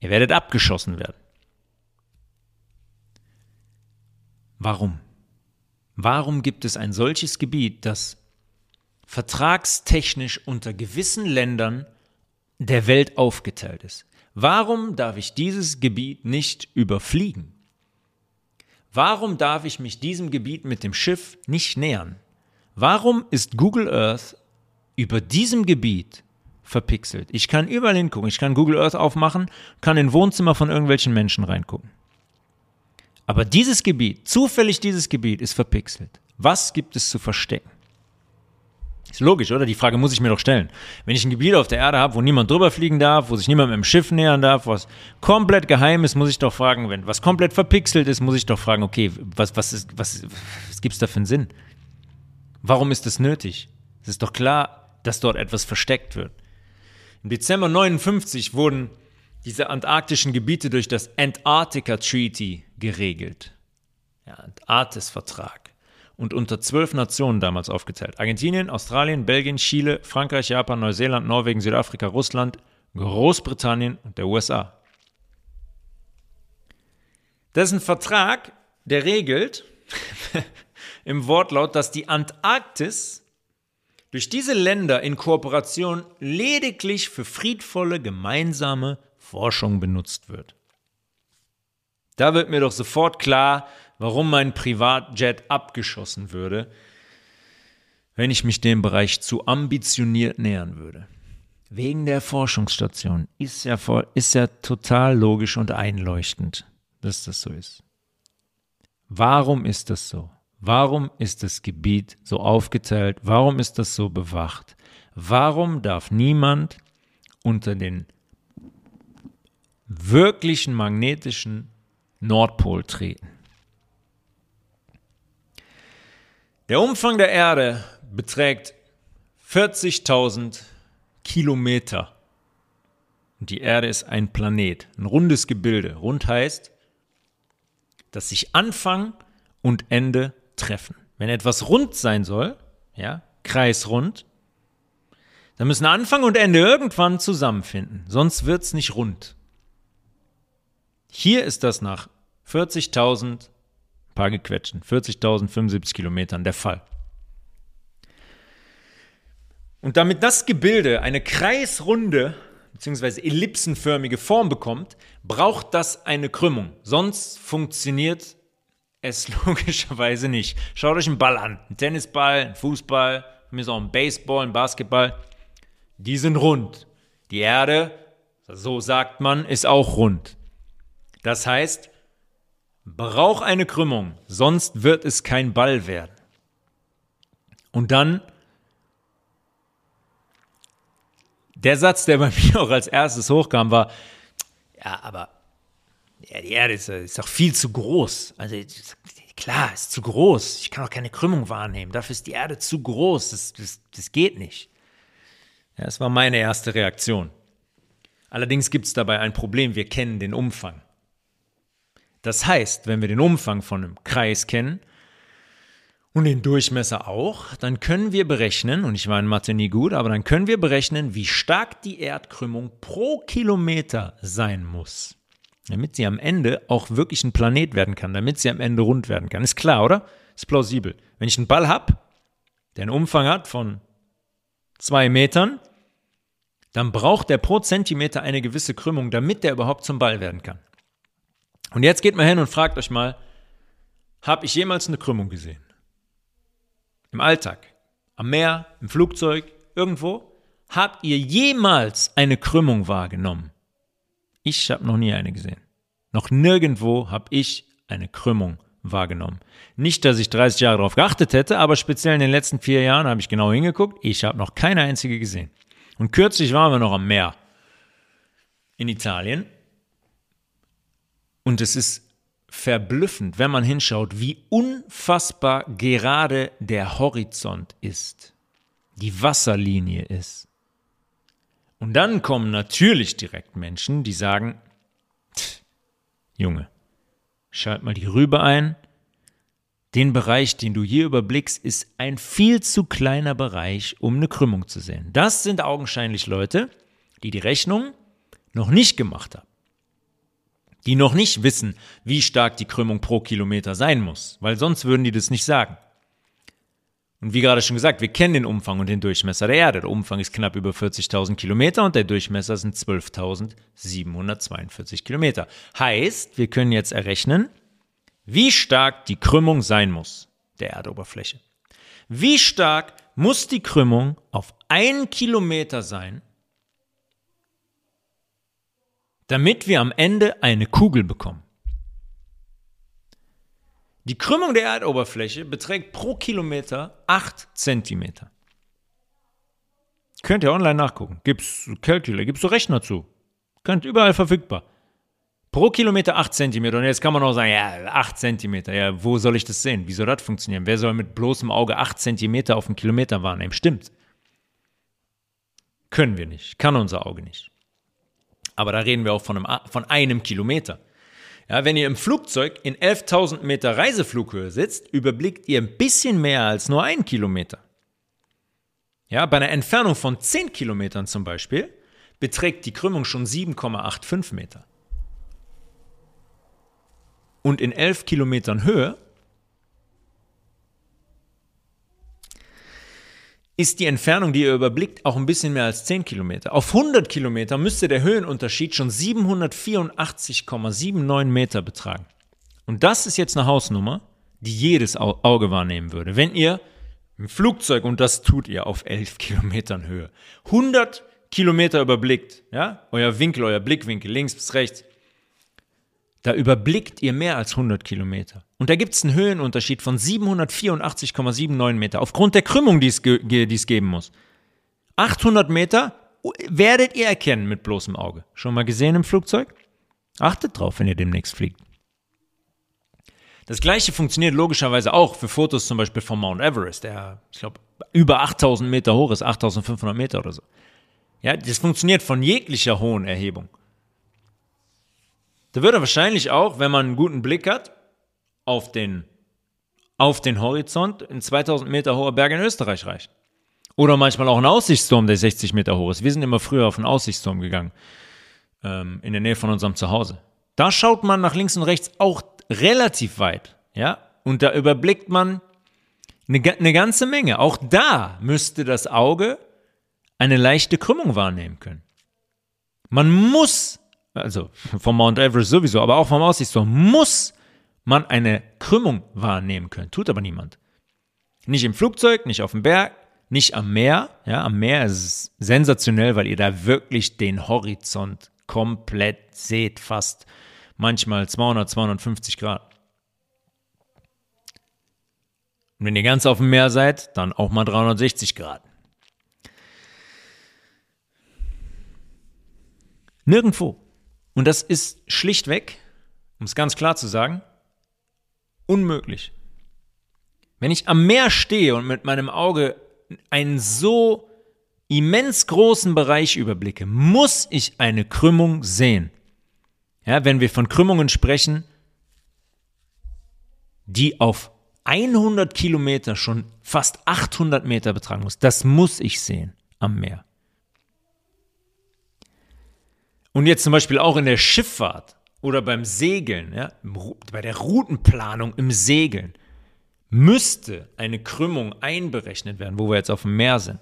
ihr werdet abgeschossen werden. Warum? Warum gibt es ein solches Gebiet, das vertragstechnisch unter gewissen Ländern der Welt aufgeteilt ist? Warum darf ich dieses Gebiet nicht überfliegen? Warum darf ich mich diesem Gebiet mit dem Schiff nicht nähern? Warum ist Google Earth über diesem Gebiet verpixelt? Ich kann überall hingucken. Ich kann Google Earth aufmachen, kann in Wohnzimmer von irgendwelchen Menschen reingucken. Aber dieses Gebiet, zufällig dieses Gebiet, ist verpixelt. Was gibt es zu verstecken? Ist logisch, oder? Die Frage muss ich mir doch stellen. Wenn ich ein Gebiet auf der Erde habe, wo niemand drüber fliegen darf, wo sich niemand mit dem Schiff nähern darf, was komplett geheim ist, muss ich doch fragen, wenn was komplett verpixelt ist, muss ich doch fragen, okay, was, was, ist, was, was gibt's da für einen Sinn? Warum ist das nötig? Es ist doch klar, dass dort etwas versteckt wird. Im Dezember 59 wurden diese antarktischen Gebiete durch das Antarctica Treaty geregelt. Ja, Antarktis-Vertrag. Und unter zwölf Nationen damals aufgeteilt. Argentinien, Australien, Belgien, Chile, Frankreich, Japan, Neuseeland, Norwegen, Südafrika, Russland, Großbritannien und der USA. Das ist ein Vertrag, der regelt, im Wortlaut, dass die Antarktis durch diese Länder in Kooperation lediglich für friedvolle gemeinsame Forschung benutzt wird. Da wird mir doch sofort klar, warum mein Privatjet abgeschossen würde, wenn ich mich dem Bereich zu ambitioniert nähern würde. Wegen der Forschungsstation ist ja, ist ja total logisch und einleuchtend, dass das so ist. Warum ist das so? Warum ist das Gebiet so aufgeteilt? Warum ist das so bewacht? Warum darf niemand unter den wirklichen magnetischen Nordpol treten? Der Umfang der Erde beträgt 40.000 Kilometer. Und die Erde ist ein Planet, ein rundes Gebilde. Rund heißt, dass sich Anfang und Ende treffen. Wenn etwas rund sein soll, ja, kreisrund, dann müssen Anfang und Ende irgendwann zusammenfinden, sonst wird es nicht rund. Hier ist das nach 40.000, paar gequetschten, 40.075 Kilometern der Fall. Und damit das Gebilde eine kreisrunde bzw. ellipsenförmige Form bekommt, braucht das eine Krümmung. Sonst funktioniert es logischerweise nicht. Schaut euch einen Ball an. Ein Tennisball, ein Fußball, mir ist auch ein Baseball, ein Basketball. Die sind rund. Die Erde, so sagt man, ist auch rund. Das heißt, braucht eine Krümmung, sonst wird es kein Ball werden. Und dann der Satz, der bei mir auch als erstes hochkam, war, ja, aber ja, die Erde ist, ist doch viel zu groß. Also klar, ist zu groß. Ich kann auch keine Krümmung wahrnehmen. Dafür ist die Erde zu groß. Das, das, das geht nicht. Ja, das war meine erste Reaktion. Allerdings gibt es dabei ein Problem. Wir kennen den Umfang. Das heißt, wenn wir den Umfang von einem Kreis kennen und den Durchmesser auch, dann können wir berechnen, und ich war in Mathe nie gut, aber dann können wir berechnen, wie stark die Erdkrümmung pro Kilometer sein muss damit sie am Ende auch wirklich ein Planet werden kann, damit sie am Ende rund werden kann. Ist klar, oder? Ist plausibel. Wenn ich einen Ball habe, der einen Umfang hat von zwei Metern, dann braucht der pro Zentimeter eine gewisse Krümmung, damit der überhaupt zum Ball werden kann. Und jetzt geht mal hin und fragt euch mal, habe ich jemals eine Krümmung gesehen? Im Alltag, am Meer, im Flugzeug, irgendwo? Habt ihr jemals eine Krümmung wahrgenommen? Ich habe noch nie eine gesehen. Noch nirgendwo habe ich eine Krümmung wahrgenommen. Nicht, dass ich 30 Jahre darauf geachtet hätte, aber speziell in den letzten vier Jahren habe ich genau hingeguckt. Ich habe noch keine einzige gesehen. Und kürzlich waren wir noch am Meer in Italien. Und es ist verblüffend, wenn man hinschaut, wie unfassbar gerade der Horizont ist, die Wasserlinie ist. Und dann kommen natürlich direkt Menschen, die sagen, Junge, schalt mal die Rübe ein. Den Bereich, den du hier überblickst, ist ein viel zu kleiner Bereich, um eine Krümmung zu sehen. Das sind augenscheinlich Leute, die die Rechnung noch nicht gemacht haben. Die noch nicht wissen, wie stark die Krümmung pro Kilometer sein muss, weil sonst würden die das nicht sagen. Und wie gerade schon gesagt, wir kennen den Umfang und den Durchmesser der Erde. Der Umfang ist knapp über 40.000 Kilometer und der Durchmesser sind 12.742 Kilometer. Heißt, wir können jetzt errechnen, wie stark die Krümmung sein muss der Erdoberfläche. Wie stark muss die Krümmung auf einen Kilometer sein, damit wir am Ende eine Kugel bekommen? Die Krümmung der Erdoberfläche beträgt pro Kilometer 8 cm. Könnt ihr online nachgucken. Gibt's Calculator, gibt's so Rechner zu. Könnt überall verfügbar. Pro Kilometer 8 cm. Und jetzt kann man auch sagen, ja, 8 cm. Ja, wo soll ich das sehen? Wie soll das funktionieren? Wer soll mit bloßem Auge 8 cm auf einen Kilometer wahrnehmen? Stimmt. Können wir nicht. Kann unser Auge nicht. Aber da reden wir auch von einem, von einem Kilometer. Ja, wenn ihr im Flugzeug in 11.000 Meter Reiseflughöhe sitzt, überblickt ihr ein bisschen mehr als nur einen Kilometer. Ja, bei einer Entfernung von 10 Kilometern zum Beispiel beträgt die Krümmung schon 7,85 Meter. Und in 11 Kilometern Höhe ist die Entfernung, die ihr überblickt, auch ein bisschen mehr als 10 Kilometer. Auf 100 Kilometer müsste der Höhenunterschied schon 784,79 Meter betragen. Und das ist jetzt eine Hausnummer, die jedes Auge wahrnehmen würde. Wenn ihr im Flugzeug, und das tut ihr auf 11 Kilometern Höhe, 100 Kilometer überblickt, ja, euer Winkel, euer Blickwinkel, links bis rechts, da überblickt ihr mehr als 100 Kilometer. Und da gibt es einen Höhenunterschied von 784,79 Meter aufgrund der Krümmung, die es, geben muss. 800 Meter werdet ihr erkennen mit bloßem Auge. Schon mal gesehen im Flugzeug? Achtet drauf, wenn ihr demnächst fliegt. Das gleiche funktioniert logischerweise auch für Fotos zum Beispiel vom Mount Everest, der, ich glaube, über 8000 Meter hoch ist, 8500 Meter oder so. Ja, das funktioniert von jeglicher hohen Erhebung. Da würde wahrscheinlich auch, wenn man einen guten Blick hat, auf den, auf den Horizont in 2000 Meter hoher Berg in Österreich reichen. Oder manchmal auch ein Aussichtsturm, der 60 Meter hoch ist. Wir sind immer früher auf einen Aussichtsturm gegangen, ähm, in der Nähe von unserem Zuhause. Da schaut man nach links und rechts auch relativ weit, ja, und da überblickt man eine, eine ganze Menge. Auch da müsste das Auge eine leichte Krümmung wahrnehmen können. Man muss also vom Mount Everest sowieso, aber auch vom Aussichtsturm, muss man eine Krümmung wahrnehmen können. Tut aber niemand. Nicht im Flugzeug, nicht auf dem Berg, nicht am Meer. Ja, am Meer ist es sensationell, weil ihr da wirklich den Horizont komplett seht, fast manchmal 200, 250 Grad. Und wenn ihr ganz auf dem Meer seid, dann auch mal 360 Grad. Nirgendwo und das ist schlichtweg, um es ganz klar zu sagen, unmöglich. Wenn ich am Meer stehe und mit meinem Auge einen so immens großen Bereich überblicke, muss ich eine Krümmung sehen. Ja, wenn wir von Krümmungen sprechen, die auf 100 Kilometer schon fast 800 Meter betragen muss, das muss ich sehen am Meer. Und jetzt zum Beispiel auch in der Schifffahrt oder beim Segeln, ja, bei der Routenplanung im Segeln, müsste eine Krümmung einberechnet werden, wo wir jetzt auf dem Meer sind.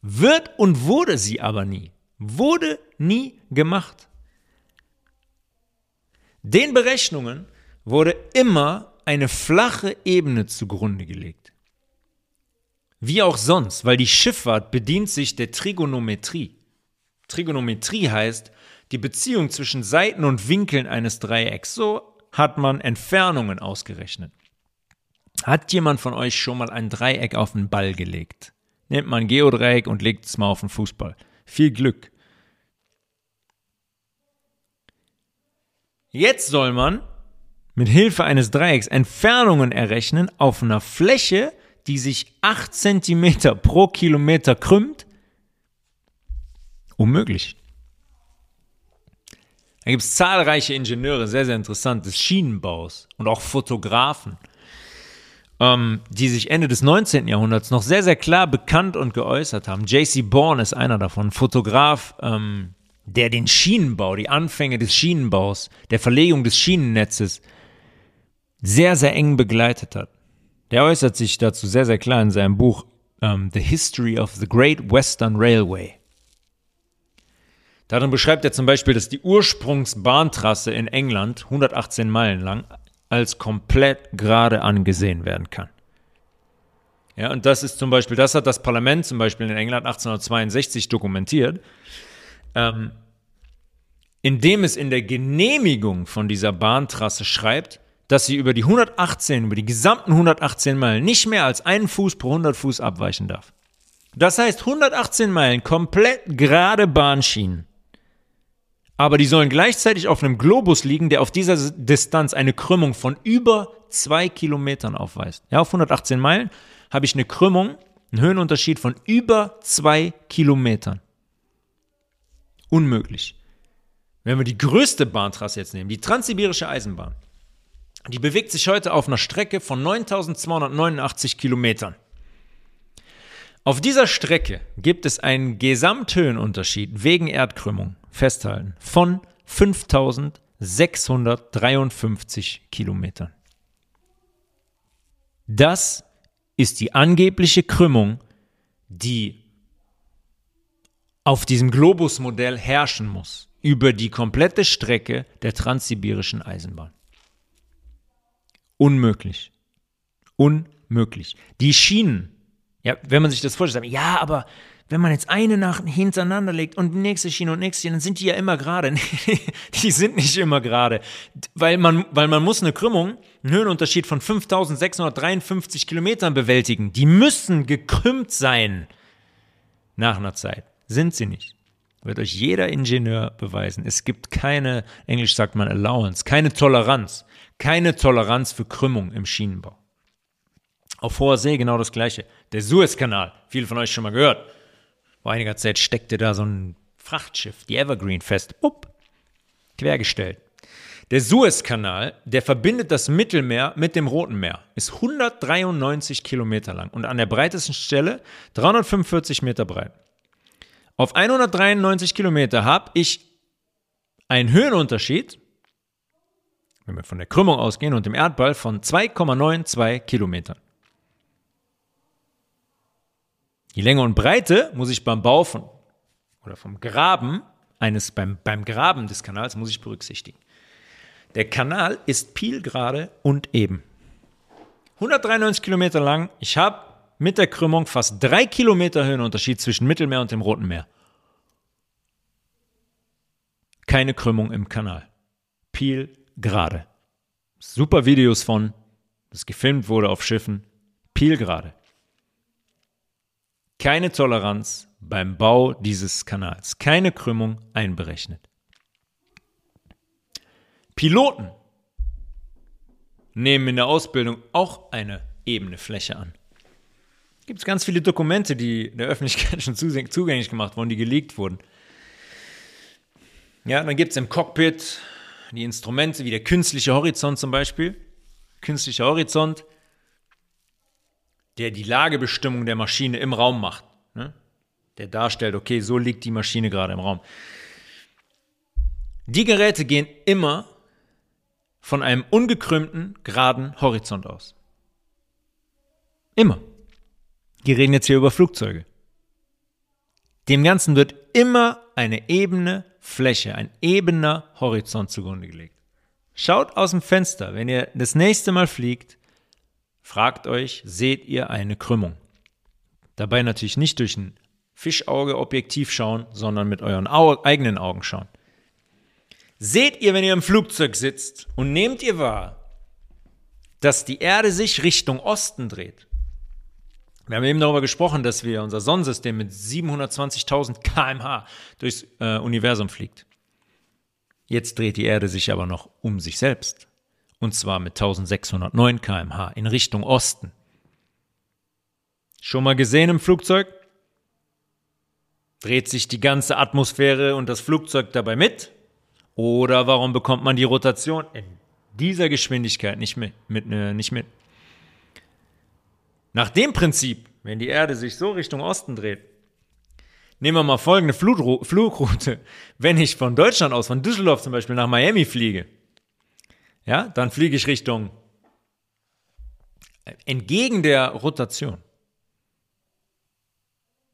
Wird und wurde sie aber nie. Wurde nie gemacht. Den Berechnungen wurde immer eine flache Ebene zugrunde gelegt. Wie auch sonst, weil die Schifffahrt bedient sich der Trigonometrie. Trigonometrie heißt die Beziehung zwischen Seiten und Winkeln eines Dreiecks. So hat man Entfernungen ausgerechnet. Hat jemand von euch schon mal ein Dreieck auf einen Ball gelegt? Nehmt man ein Geodreieck und legt es mal auf den Fußball. Viel Glück. Jetzt soll man mit Hilfe eines Dreiecks Entfernungen errechnen auf einer Fläche, die sich 8 cm pro Kilometer krümmt Unmöglich. Da gibt es zahlreiche Ingenieure, sehr, sehr interessant, des Schienenbaus und auch Fotografen, ähm, die sich Ende des 19. Jahrhunderts noch sehr, sehr klar bekannt und geäußert haben. J.C. Bourne ist einer davon, Fotograf, ähm, der den Schienenbau, die Anfänge des Schienenbaus, der Verlegung des Schienennetzes sehr, sehr eng begleitet hat. Der äußert sich dazu sehr, sehr klar in seinem Buch um, ähm, The History of the Great Western Railway. Darin beschreibt er zum Beispiel, dass die Ursprungsbahntrasse in England, 118 Meilen lang, als komplett gerade angesehen werden kann. Ja, und das ist zum Beispiel, das hat das Parlament zum Beispiel in England 1862 dokumentiert, ähm, indem es in der Genehmigung von dieser Bahntrasse schreibt, dass sie über die 118, über die gesamten 118 Meilen nicht mehr als einen Fuß pro 100 Fuß abweichen darf. Das heißt 118 Meilen komplett gerade Bahnschienen. Aber die sollen gleichzeitig auf einem Globus liegen, der auf dieser Distanz eine Krümmung von über zwei Kilometern aufweist. Ja, auf 118 Meilen habe ich eine Krümmung, einen Höhenunterschied von über zwei Kilometern. Unmöglich. Wenn wir die größte Bahntrasse jetzt nehmen, die Transsibirische Eisenbahn, die bewegt sich heute auf einer Strecke von 9289 Kilometern. Auf dieser Strecke gibt es einen Gesamthöhenunterschied wegen Erdkrümmung, festhalten, von 5653 Kilometern. Das ist die angebliche Krümmung, die auf diesem Globusmodell herrschen muss über die komplette Strecke der transsibirischen Eisenbahn. Unmöglich. Unmöglich. Die Schienen, ja, wenn man sich das vorstellt, ja, aber wenn man jetzt eine Nacht hintereinander legt und nächste Schiene und nächste Schiene, dann sind die ja immer gerade. die sind nicht immer gerade. Weil man, weil man muss eine Krümmung, einen Höhenunterschied von 5653 Kilometern bewältigen. Die müssen gekrümmt sein. Nach einer Zeit. Sind sie nicht. Wird euch jeder Ingenieur beweisen. Es gibt keine, Englisch sagt man Allowance, keine Toleranz. Keine Toleranz für Krümmung im Schienenbau. Auf hoher See genau das gleiche. Der Suezkanal, viele von euch schon mal gehört. Vor einiger Zeit steckte da so ein Frachtschiff, die Evergreen, fest. Upp, quergestellt. Der Suezkanal, der verbindet das Mittelmeer mit dem Roten Meer, ist 193 Kilometer lang und an der breitesten Stelle 345 Meter breit. Auf 193 Kilometer habe ich einen Höhenunterschied wenn wir von der Krümmung ausgehen und dem Erdball von 2,92 Kilometern. Die Länge und Breite muss ich beim Bau von oder vom Graben eines beim, beim Graben des Kanals muss ich berücksichtigen. Der Kanal ist pielgerade und eben. 193 Kilometer lang. Ich habe mit der Krümmung fast drei Kilometer Höhenunterschied zwischen Mittelmeer und dem Roten Meer. Keine Krümmung im Kanal. Piel gerade. Super Videos von, das gefilmt wurde auf Schiffen, Peel gerade. Keine Toleranz beim Bau dieses Kanals, keine Krümmung einberechnet. Piloten nehmen in der Ausbildung auch eine ebene Fläche an. Gibt es ganz viele Dokumente, die der Öffentlichkeit schon zugänglich gemacht wurden, die geleakt wurden. Ja, dann gibt es im Cockpit die Instrumente wie der künstliche Horizont zum Beispiel. Künstlicher Horizont, der die Lagebestimmung der Maschine im Raum macht. Ne? Der darstellt, okay, so liegt die Maschine gerade im Raum. Die Geräte gehen immer von einem ungekrümmten, geraden Horizont aus. Immer. Wir reden jetzt hier über Flugzeuge. Dem Ganzen wird immer eine ebene Fläche, ein ebener Horizont zugrunde gelegt. Schaut aus dem Fenster, wenn ihr das nächste Mal fliegt, fragt euch, seht ihr eine Krümmung? Dabei natürlich nicht durch ein Fischauge objektiv schauen, sondern mit euren Au eigenen Augen schauen. Seht ihr, wenn ihr im Flugzeug sitzt und nehmt ihr wahr, dass die Erde sich Richtung Osten dreht? Wir haben eben darüber gesprochen, dass wir unser Sonnensystem mit 720.000 kmh durchs äh, Universum fliegt. Jetzt dreht die Erde sich aber noch um sich selbst. Und zwar mit 1609 kmh in Richtung Osten. Schon mal gesehen im Flugzeug? Dreht sich die ganze Atmosphäre und das Flugzeug dabei mit? Oder warum bekommt man die Rotation in dieser Geschwindigkeit nicht mit? mit äh, nicht mit? Nach dem Prinzip, wenn die Erde sich so Richtung Osten dreht, nehmen wir mal folgende Flugroute. Wenn ich von Deutschland aus, von Düsseldorf zum Beispiel nach Miami fliege, ja, dann fliege ich Richtung entgegen der Rotation.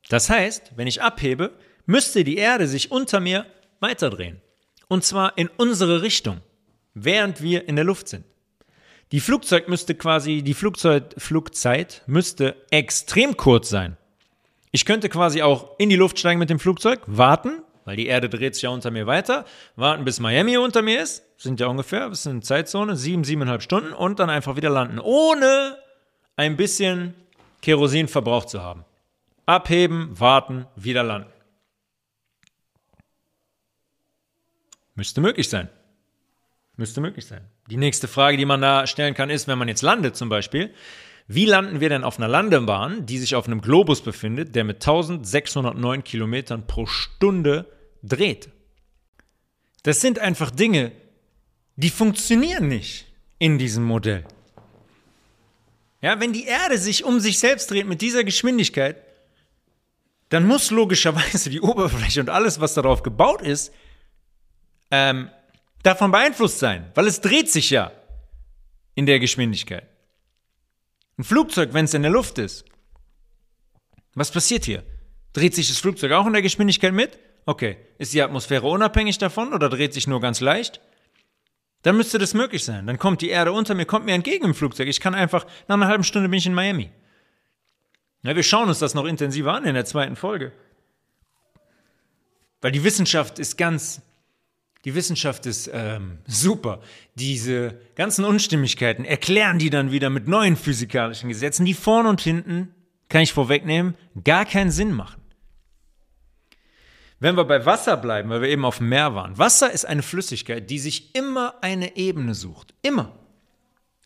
Das heißt, wenn ich abhebe, müsste die Erde sich unter mir weiterdrehen. Und zwar in unsere Richtung, während wir in der Luft sind. Die Flugzeug müsste quasi, die Flugzeug, Flugzeit müsste extrem kurz sein. Ich könnte quasi auch in die Luft steigen mit dem Flugzeug, warten, weil die Erde dreht sich ja unter mir weiter, warten bis Miami unter mir ist, sind ja ungefähr, das sind Zeitzone, sieben, siebeneinhalb Stunden und dann einfach wieder landen, ohne ein bisschen Kerosin verbraucht zu haben. Abheben, warten, wieder landen. Müsste möglich sein. Müsste möglich sein. Die nächste Frage, die man da stellen kann, ist, wenn man jetzt landet zum Beispiel, wie landen wir denn auf einer Landebahn, die sich auf einem Globus befindet, der mit 1609 Kilometern pro Stunde dreht? Das sind einfach Dinge, die funktionieren nicht in diesem Modell. Ja, wenn die Erde sich um sich selbst dreht mit dieser Geschwindigkeit, dann muss logischerweise die Oberfläche und alles, was darauf gebaut ist, ähm, davon beeinflusst sein, weil es dreht sich ja in der Geschwindigkeit. Ein Flugzeug, wenn es in der Luft ist, was passiert hier? Dreht sich das Flugzeug auch in der Geschwindigkeit mit? Okay, ist die Atmosphäre unabhängig davon oder dreht sich nur ganz leicht? Dann müsste das möglich sein. Dann kommt die Erde unter mir, kommt mir entgegen im Flugzeug. Ich kann einfach, nach einer halben Stunde bin ich in Miami. Ja, wir schauen uns das noch intensiver an in der zweiten Folge. Weil die Wissenschaft ist ganz, die Wissenschaft ist ähm, super. Diese ganzen Unstimmigkeiten erklären die dann wieder mit neuen physikalischen Gesetzen, die vorn und hinten, kann ich vorwegnehmen, gar keinen Sinn machen. Wenn wir bei Wasser bleiben, weil wir eben auf dem Meer waren. Wasser ist eine Flüssigkeit, die sich immer eine Ebene sucht. Immer.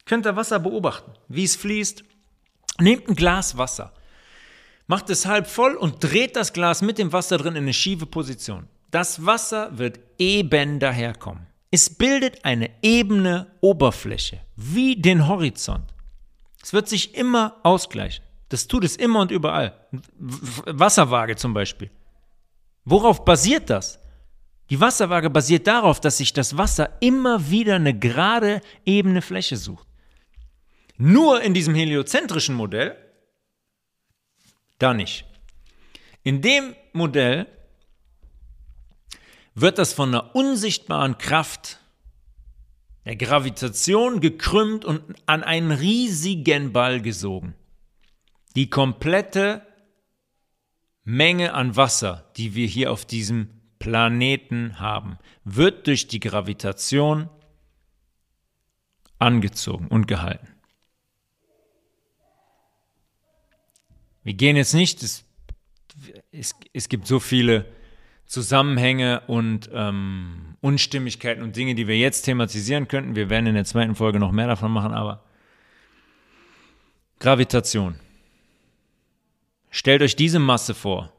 Könnt ihr Wasser beobachten, wie es fließt. Nehmt ein Glas Wasser, macht es halb voll und dreht das Glas mit dem Wasser drin in eine schiefe Position. Das Wasser wird eben daherkommen. Es bildet eine ebene Oberfläche, wie den Horizont. Es wird sich immer ausgleichen. Das tut es immer und überall. Wasserwaage zum Beispiel. Worauf basiert das? Die Wasserwaage basiert darauf, dass sich das Wasser immer wieder eine gerade, ebene Fläche sucht. Nur in diesem heliozentrischen Modell, da nicht. In dem Modell wird das von einer unsichtbaren Kraft der Gravitation gekrümmt und an einen riesigen Ball gesogen. Die komplette Menge an Wasser, die wir hier auf diesem Planeten haben, wird durch die Gravitation angezogen und gehalten. Wir gehen jetzt nicht, es, es, es gibt so viele Zusammenhänge und ähm, Unstimmigkeiten und Dinge, die wir jetzt thematisieren könnten. Wir werden in der zweiten Folge noch mehr davon machen, aber Gravitation. Stellt euch diese Masse vor,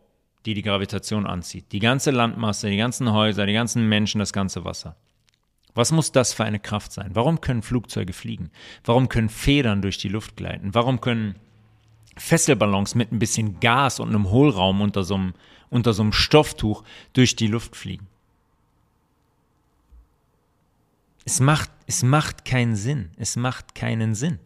die die Gravitation anzieht. Die ganze Landmasse, die ganzen Häuser, die ganzen Menschen, das ganze Wasser. Was muss das für eine Kraft sein? Warum können Flugzeuge fliegen? Warum können Federn durch die Luft gleiten? Warum können Fesselballons mit ein bisschen Gas und einem Hohlraum unter so einem, unter so einem Stofftuch durch die Luft fliegen. Es macht, es macht keinen Sinn. Es macht keinen Sinn.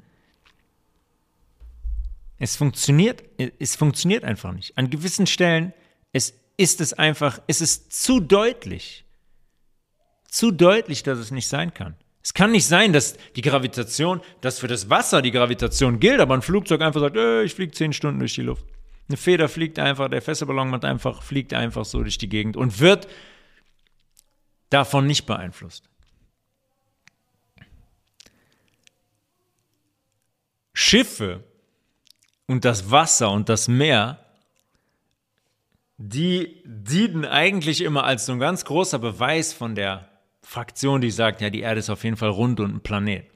Es funktioniert, es funktioniert einfach nicht. An gewissen Stellen es ist es einfach, es ist zu deutlich. Zu deutlich, dass es nicht sein kann. Es kann nicht sein, dass die Gravitation, dass für das Wasser die Gravitation gilt, aber ein Flugzeug einfach sagt, äh, ich fliege zehn Stunden durch die Luft. Eine Feder fliegt einfach, der Fesselballon macht einfach, fliegt einfach so durch die Gegend und wird davon nicht beeinflusst. Schiffe und das Wasser und das Meer, die dienen eigentlich immer als so ein ganz großer Beweis von der Fraktion, die sagt, ja, die Erde ist auf jeden Fall rund und ein Planet.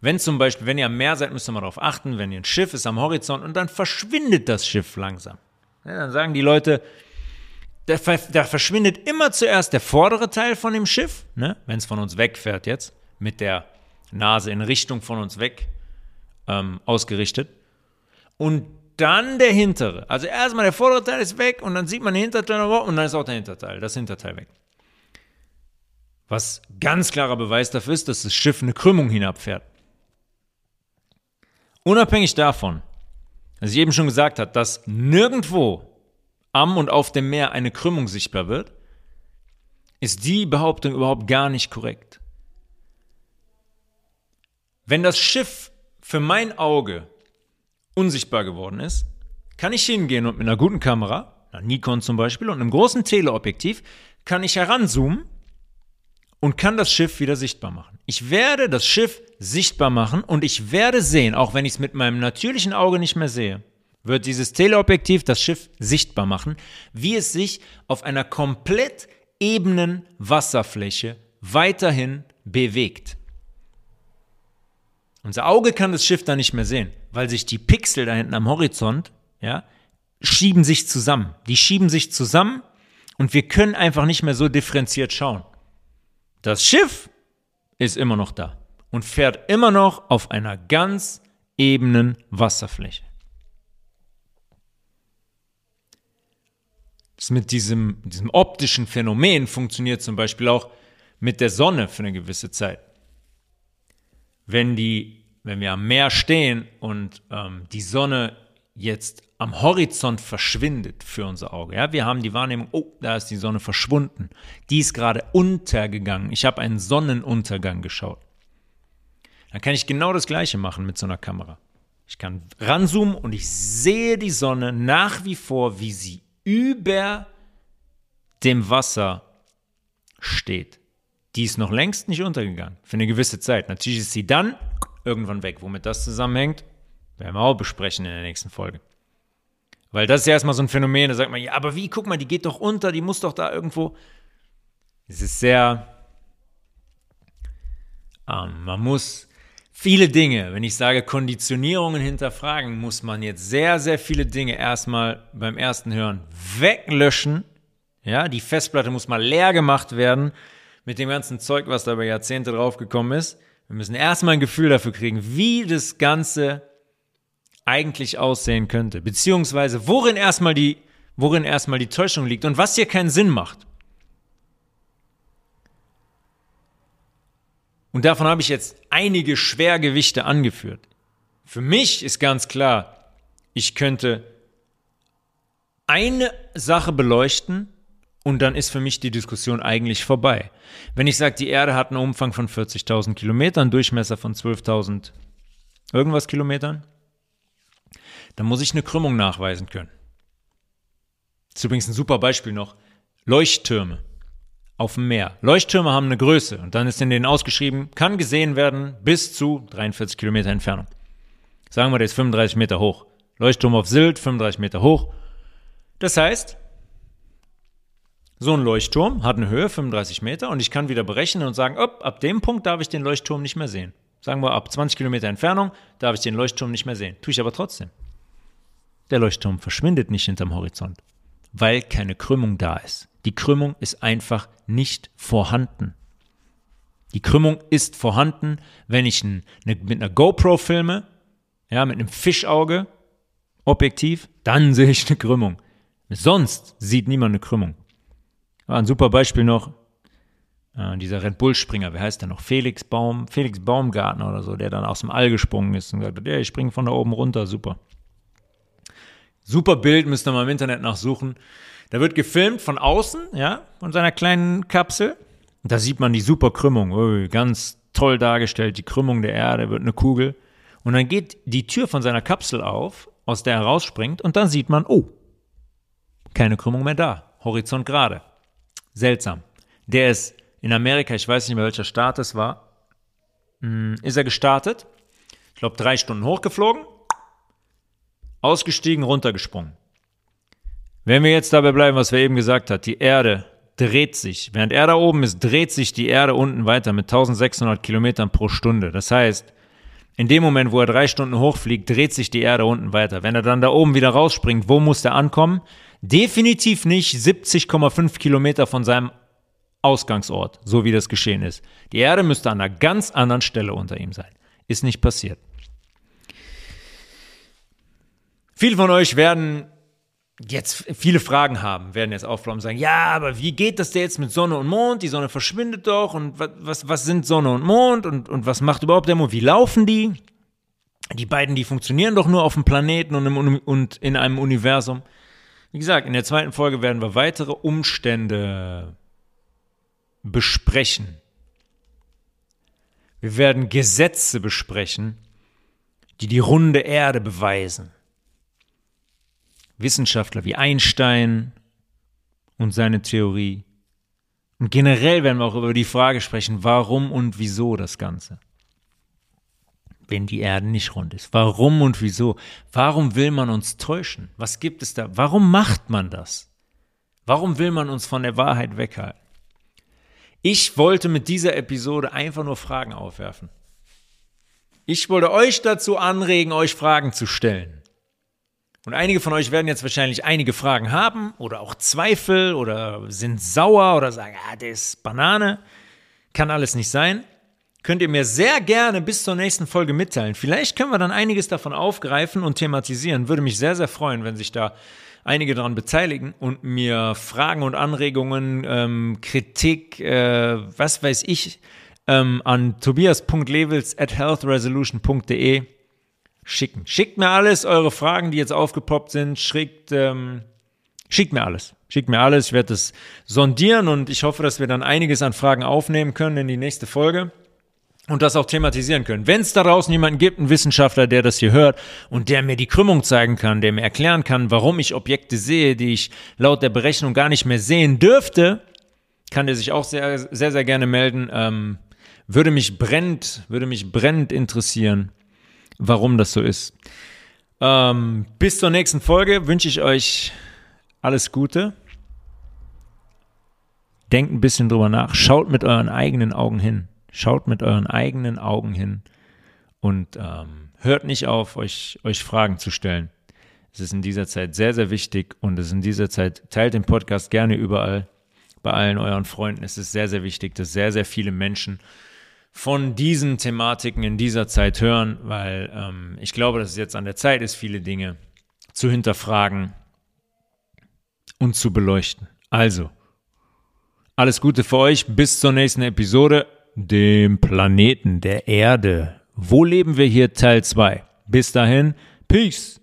Wenn zum Beispiel, wenn ihr am Meer seid, müsst ihr mal darauf achten, wenn ihr ein Schiff ist am Horizont und dann verschwindet das Schiff langsam. Ja, dann sagen die Leute, Da, verschwindet immer zuerst der vordere Teil von dem Schiff, ne? wenn es von uns wegfährt jetzt, mit der Nase in Richtung von uns weg ähm, ausgerichtet. Und dann der hintere. Also erstmal der vordere Teil ist weg und dann sieht man den Hinterteil und dann ist auch der Hinterteil, das Hinterteil weg. Was ganz klarer Beweis dafür ist, dass das Schiff eine Krümmung hinabfährt. Unabhängig davon, dass ich eben schon gesagt habe, dass nirgendwo am und auf dem Meer eine Krümmung sichtbar wird, ist die Behauptung überhaupt gar nicht korrekt. Wenn das Schiff für mein Auge unsichtbar geworden ist, kann ich hingehen und mit einer guten Kamera, einer Nikon zum Beispiel, und einem großen Teleobjektiv, kann ich heranzoomen und kann das Schiff wieder sichtbar machen. Ich werde das Schiff sichtbar machen und ich werde sehen, auch wenn ich es mit meinem natürlichen Auge nicht mehr sehe, wird dieses Teleobjektiv das Schiff sichtbar machen, wie es sich auf einer komplett ebenen Wasserfläche weiterhin bewegt. Unser Auge kann das Schiff da nicht mehr sehen, weil sich die Pixel da hinten am Horizont, ja, schieben sich zusammen. Die schieben sich zusammen und wir können einfach nicht mehr so differenziert schauen. Das Schiff ist immer noch da und fährt immer noch auf einer ganz ebenen Wasserfläche. Das mit diesem, diesem optischen Phänomen funktioniert zum Beispiel auch mit der Sonne für eine gewisse Zeit wenn die, wenn wir am Meer stehen und ähm, die Sonne jetzt am Horizont verschwindet für unser Auge. Ja, wir haben die Wahrnehmung, oh, da ist die Sonne verschwunden. Die ist gerade untergegangen. Ich habe einen Sonnenuntergang geschaut. Dann kann ich genau das Gleiche machen mit so einer Kamera. Ich kann ranzoomen und ich sehe die Sonne nach wie vor, wie sie über dem Wasser steht die ist noch längst nicht untergegangen. Für eine gewisse Zeit. Natürlich ist sie dann irgendwann weg. Womit das zusammenhängt, werden wir auch besprechen in der nächsten Folge. Weil das ist ja erstmal so ein Phänomen, da sagt man, ja, aber wie, guck mal, die geht doch unter, die muss doch da irgendwo. Es ist sehr. Ähm, man muss viele Dinge, wenn ich sage Konditionierungen hinterfragen, muss man jetzt sehr, sehr viele Dinge erstmal beim ersten Hören weglöschen. Ja, die Festplatte muss mal leer gemacht werden mit dem ganzen Zeug, was da über Jahrzehnte draufgekommen ist. Wir müssen erstmal ein Gefühl dafür kriegen, wie das Ganze eigentlich aussehen könnte, beziehungsweise worin erstmal die, worin erstmal die Täuschung liegt und was hier keinen Sinn macht. Und davon habe ich jetzt einige Schwergewichte angeführt. Für mich ist ganz klar, ich könnte eine Sache beleuchten und dann ist für mich die Diskussion eigentlich vorbei. Wenn ich sage, die Erde hat einen Umfang von 40.000 Kilometern, Durchmesser von 12.000 irgendwas Kilometern, dann muss ich eine Krümmung nachweisen können. Das ist übrigens ein super Beispiel noch. Leuchttürme auf dem Meer. Leuchttürme haben eine Größe und dann ist in denen ausgeschrieben, kann gesehen werden bis zu 43 Kilometer Entfernung. Sagen wir, der ist 35 Meter hoch. Leuchtturm auf Sylt, 35 Meter hoch. Das heißt, so ein Leuchtturm hat eine Höhe 35 Meter und ich kann wieder berechnen und sagen, op, ab dem Punkt darf ich den Leuchtturm nicht mehr sehen. Sagen wir, ab 20 Kilometer Entfernung darf ich den Leuchtturm nicht mehr sehen. Tue ich aber trotzdem. Der Leuchtturm verschwindet nicht hinterm Horizont, weil keine Krümmung da ist. Die Krümmung ist einfach nicht vorhanden. Die Krümmung ist vorhanden, wenn ich ein, eine, mit einer GoPro filme, ja, mit einem Fischauge, Objektiv, dann sehe ich eine Krümmung. Sonst sieht niemand eine Krümmung. War ein super Beispiel noch, äh, dieser Red Bull-Springer, wie heißt der noch? Felix Baum, Felix Baumgartner oder so, der dann aus dem All gesprungen ist und gesagt hat, ja, ich springe von da oben runter, super. Super Bild, müsst ihr mal im Internet nachsuchen. Da wird gefilmt von außen, ja, von seiner kleinen Kapsel. Und da sieht man die super Krümmung, oh, ganz toll dargestellt, die Krümmung der Erde, wird eine Kugel. Und dann geht die Tür von seiner Kapsel auf, aus der er rausspringt, und dann sieht man, oh, keine Krümmung mehr da, Horizont gerade. Seltsam. Der ist in Amerika, ich weiß nicht mehr welcher Staat es war, hm, ist er gestartet. Ich glaube, drei Stunden hochgeflogen, ausgestiegen, runtergesprungen. Wenn wir jetzt dabei bleiben, was wir eben gesagt hat, die Erde dreht sich. Während er da oben ist, dreht sich die Erde unten weiter mit 1600 Kilometern pro Stunde. Das heißt, in dem Moment, wo er drei Stunden hochfliegt, dreht sich die Erde unten weiter. Wenn er dann da oben wieder rausspringt, wo muss er ankommen? Definitiv nicht 70,5 Kilometer von seinem Ausgangsort, so wie das geschehen ist. Die Erde müsste an einer ganz anderen Stelle unter ihm sein. Ist nicht passiert. Viele von euch werden jetzt viele Fragen haben, werden jetzt aufbleiben und sagen, ja, aber wie geht das denn jetzt mit Sonne und Mond? Die Sonne verschwindet doch und was, was, was sind Sonne und Mond und, und was macht überhaupt der Mond? Wie laufen die? Die beiden, die funktionieren doch nur auf dem Planeten und, im, und in einem Universum. Wie gesagt, in der zweiten Folge werden wir weitere Umstände besprechen. Wir werden Gesetze besprechen, die die runde Erde beweisen. Wissenschaftler wie Einstein und seine Theorie. Und generell werden wir auch über die Frage sprechen, warum und wieso das Ganze. Wenn die Erde nicht rund ist. Warum und wieso? Warum will man uns täuschen? Was gibt es da? Warum macht man das? Warum will man uns von der Wahrheit weghalten? Ich wollte mit dieser Episode einfach nur Fragen aufwerfen. Ich wollte euch dazu anregen, euch Fragen zu stellen. Und einige von euch werden jetzt wahrscheinlich einige Fragen haben oder auch Zweifel oder sind sauer oder sagen, ah, das ist Banane. Kann alles nicht sein. Könnt ihr mir sehr gerne bis zur nächsten Folge mitteilen. Vielleicht können wir dann einiges davon aufgreifen und thematisieren. Würde mich sehr, sehr freuen, wenn sich da einige daran beteiligen und mir Fragen und Anregungen, ähm, Kritik, äh, was weiß ich, ähm, an tobias.levels at healthresolution.de schicken. Schickt mir alles, eure Fragen, die jetzt aufgepoppt sind, schickt, ähm, schickt mir alles. Schickt mir alles, ich werde das sondieren und ich hoffe, dass wir dann einiges an Fragen aufnehmen können in die nächste Folge und das auch thematisieren können. Wenn es da draußen jemanden gibt, einen Wissenschaftler, der das hier hört und der mir die Krümmung zeigen kann, der mir erklären kann, warum ich Objekte sehe, die ich laut der Berechnung gar nicht mehr sehen dürfte, kann der sich auch sehr, sehr, sehr gerne melden. Ähm, würde mich brennend, würde mich brennend interessieren warum das so ist. Ähm, bis zur nächsten Folge wünsche ich euch alles Gute. Denkt ein bisschen drüber nach. Schaut mit euren eigenen Augen hin. Schaut mit euren eigenen Augen hin und ähm, hört nicht auf, euch, euch Fragen zu stellen. Es ist in dieser Zeit sehr, sehr wichtig und es ist in dieser Zeit, teilt den Podcast gerne überall, bei allen euren Freunden. Es ist sehr, sehr wichtig, dass sehr, sehr viele Menschen von diesen Thematiken in dieser Zeit hören, weil ähm, ich glaube, dass es jetzt an der Zeit ist, viele Dinge zu hinterfragen und zu beleuchten. Also, alles Gute für euch, bis zur nächsten Episode, dem Planeten der Erde. Wo leben wir hier Teil 2? Bis dahin, Peace.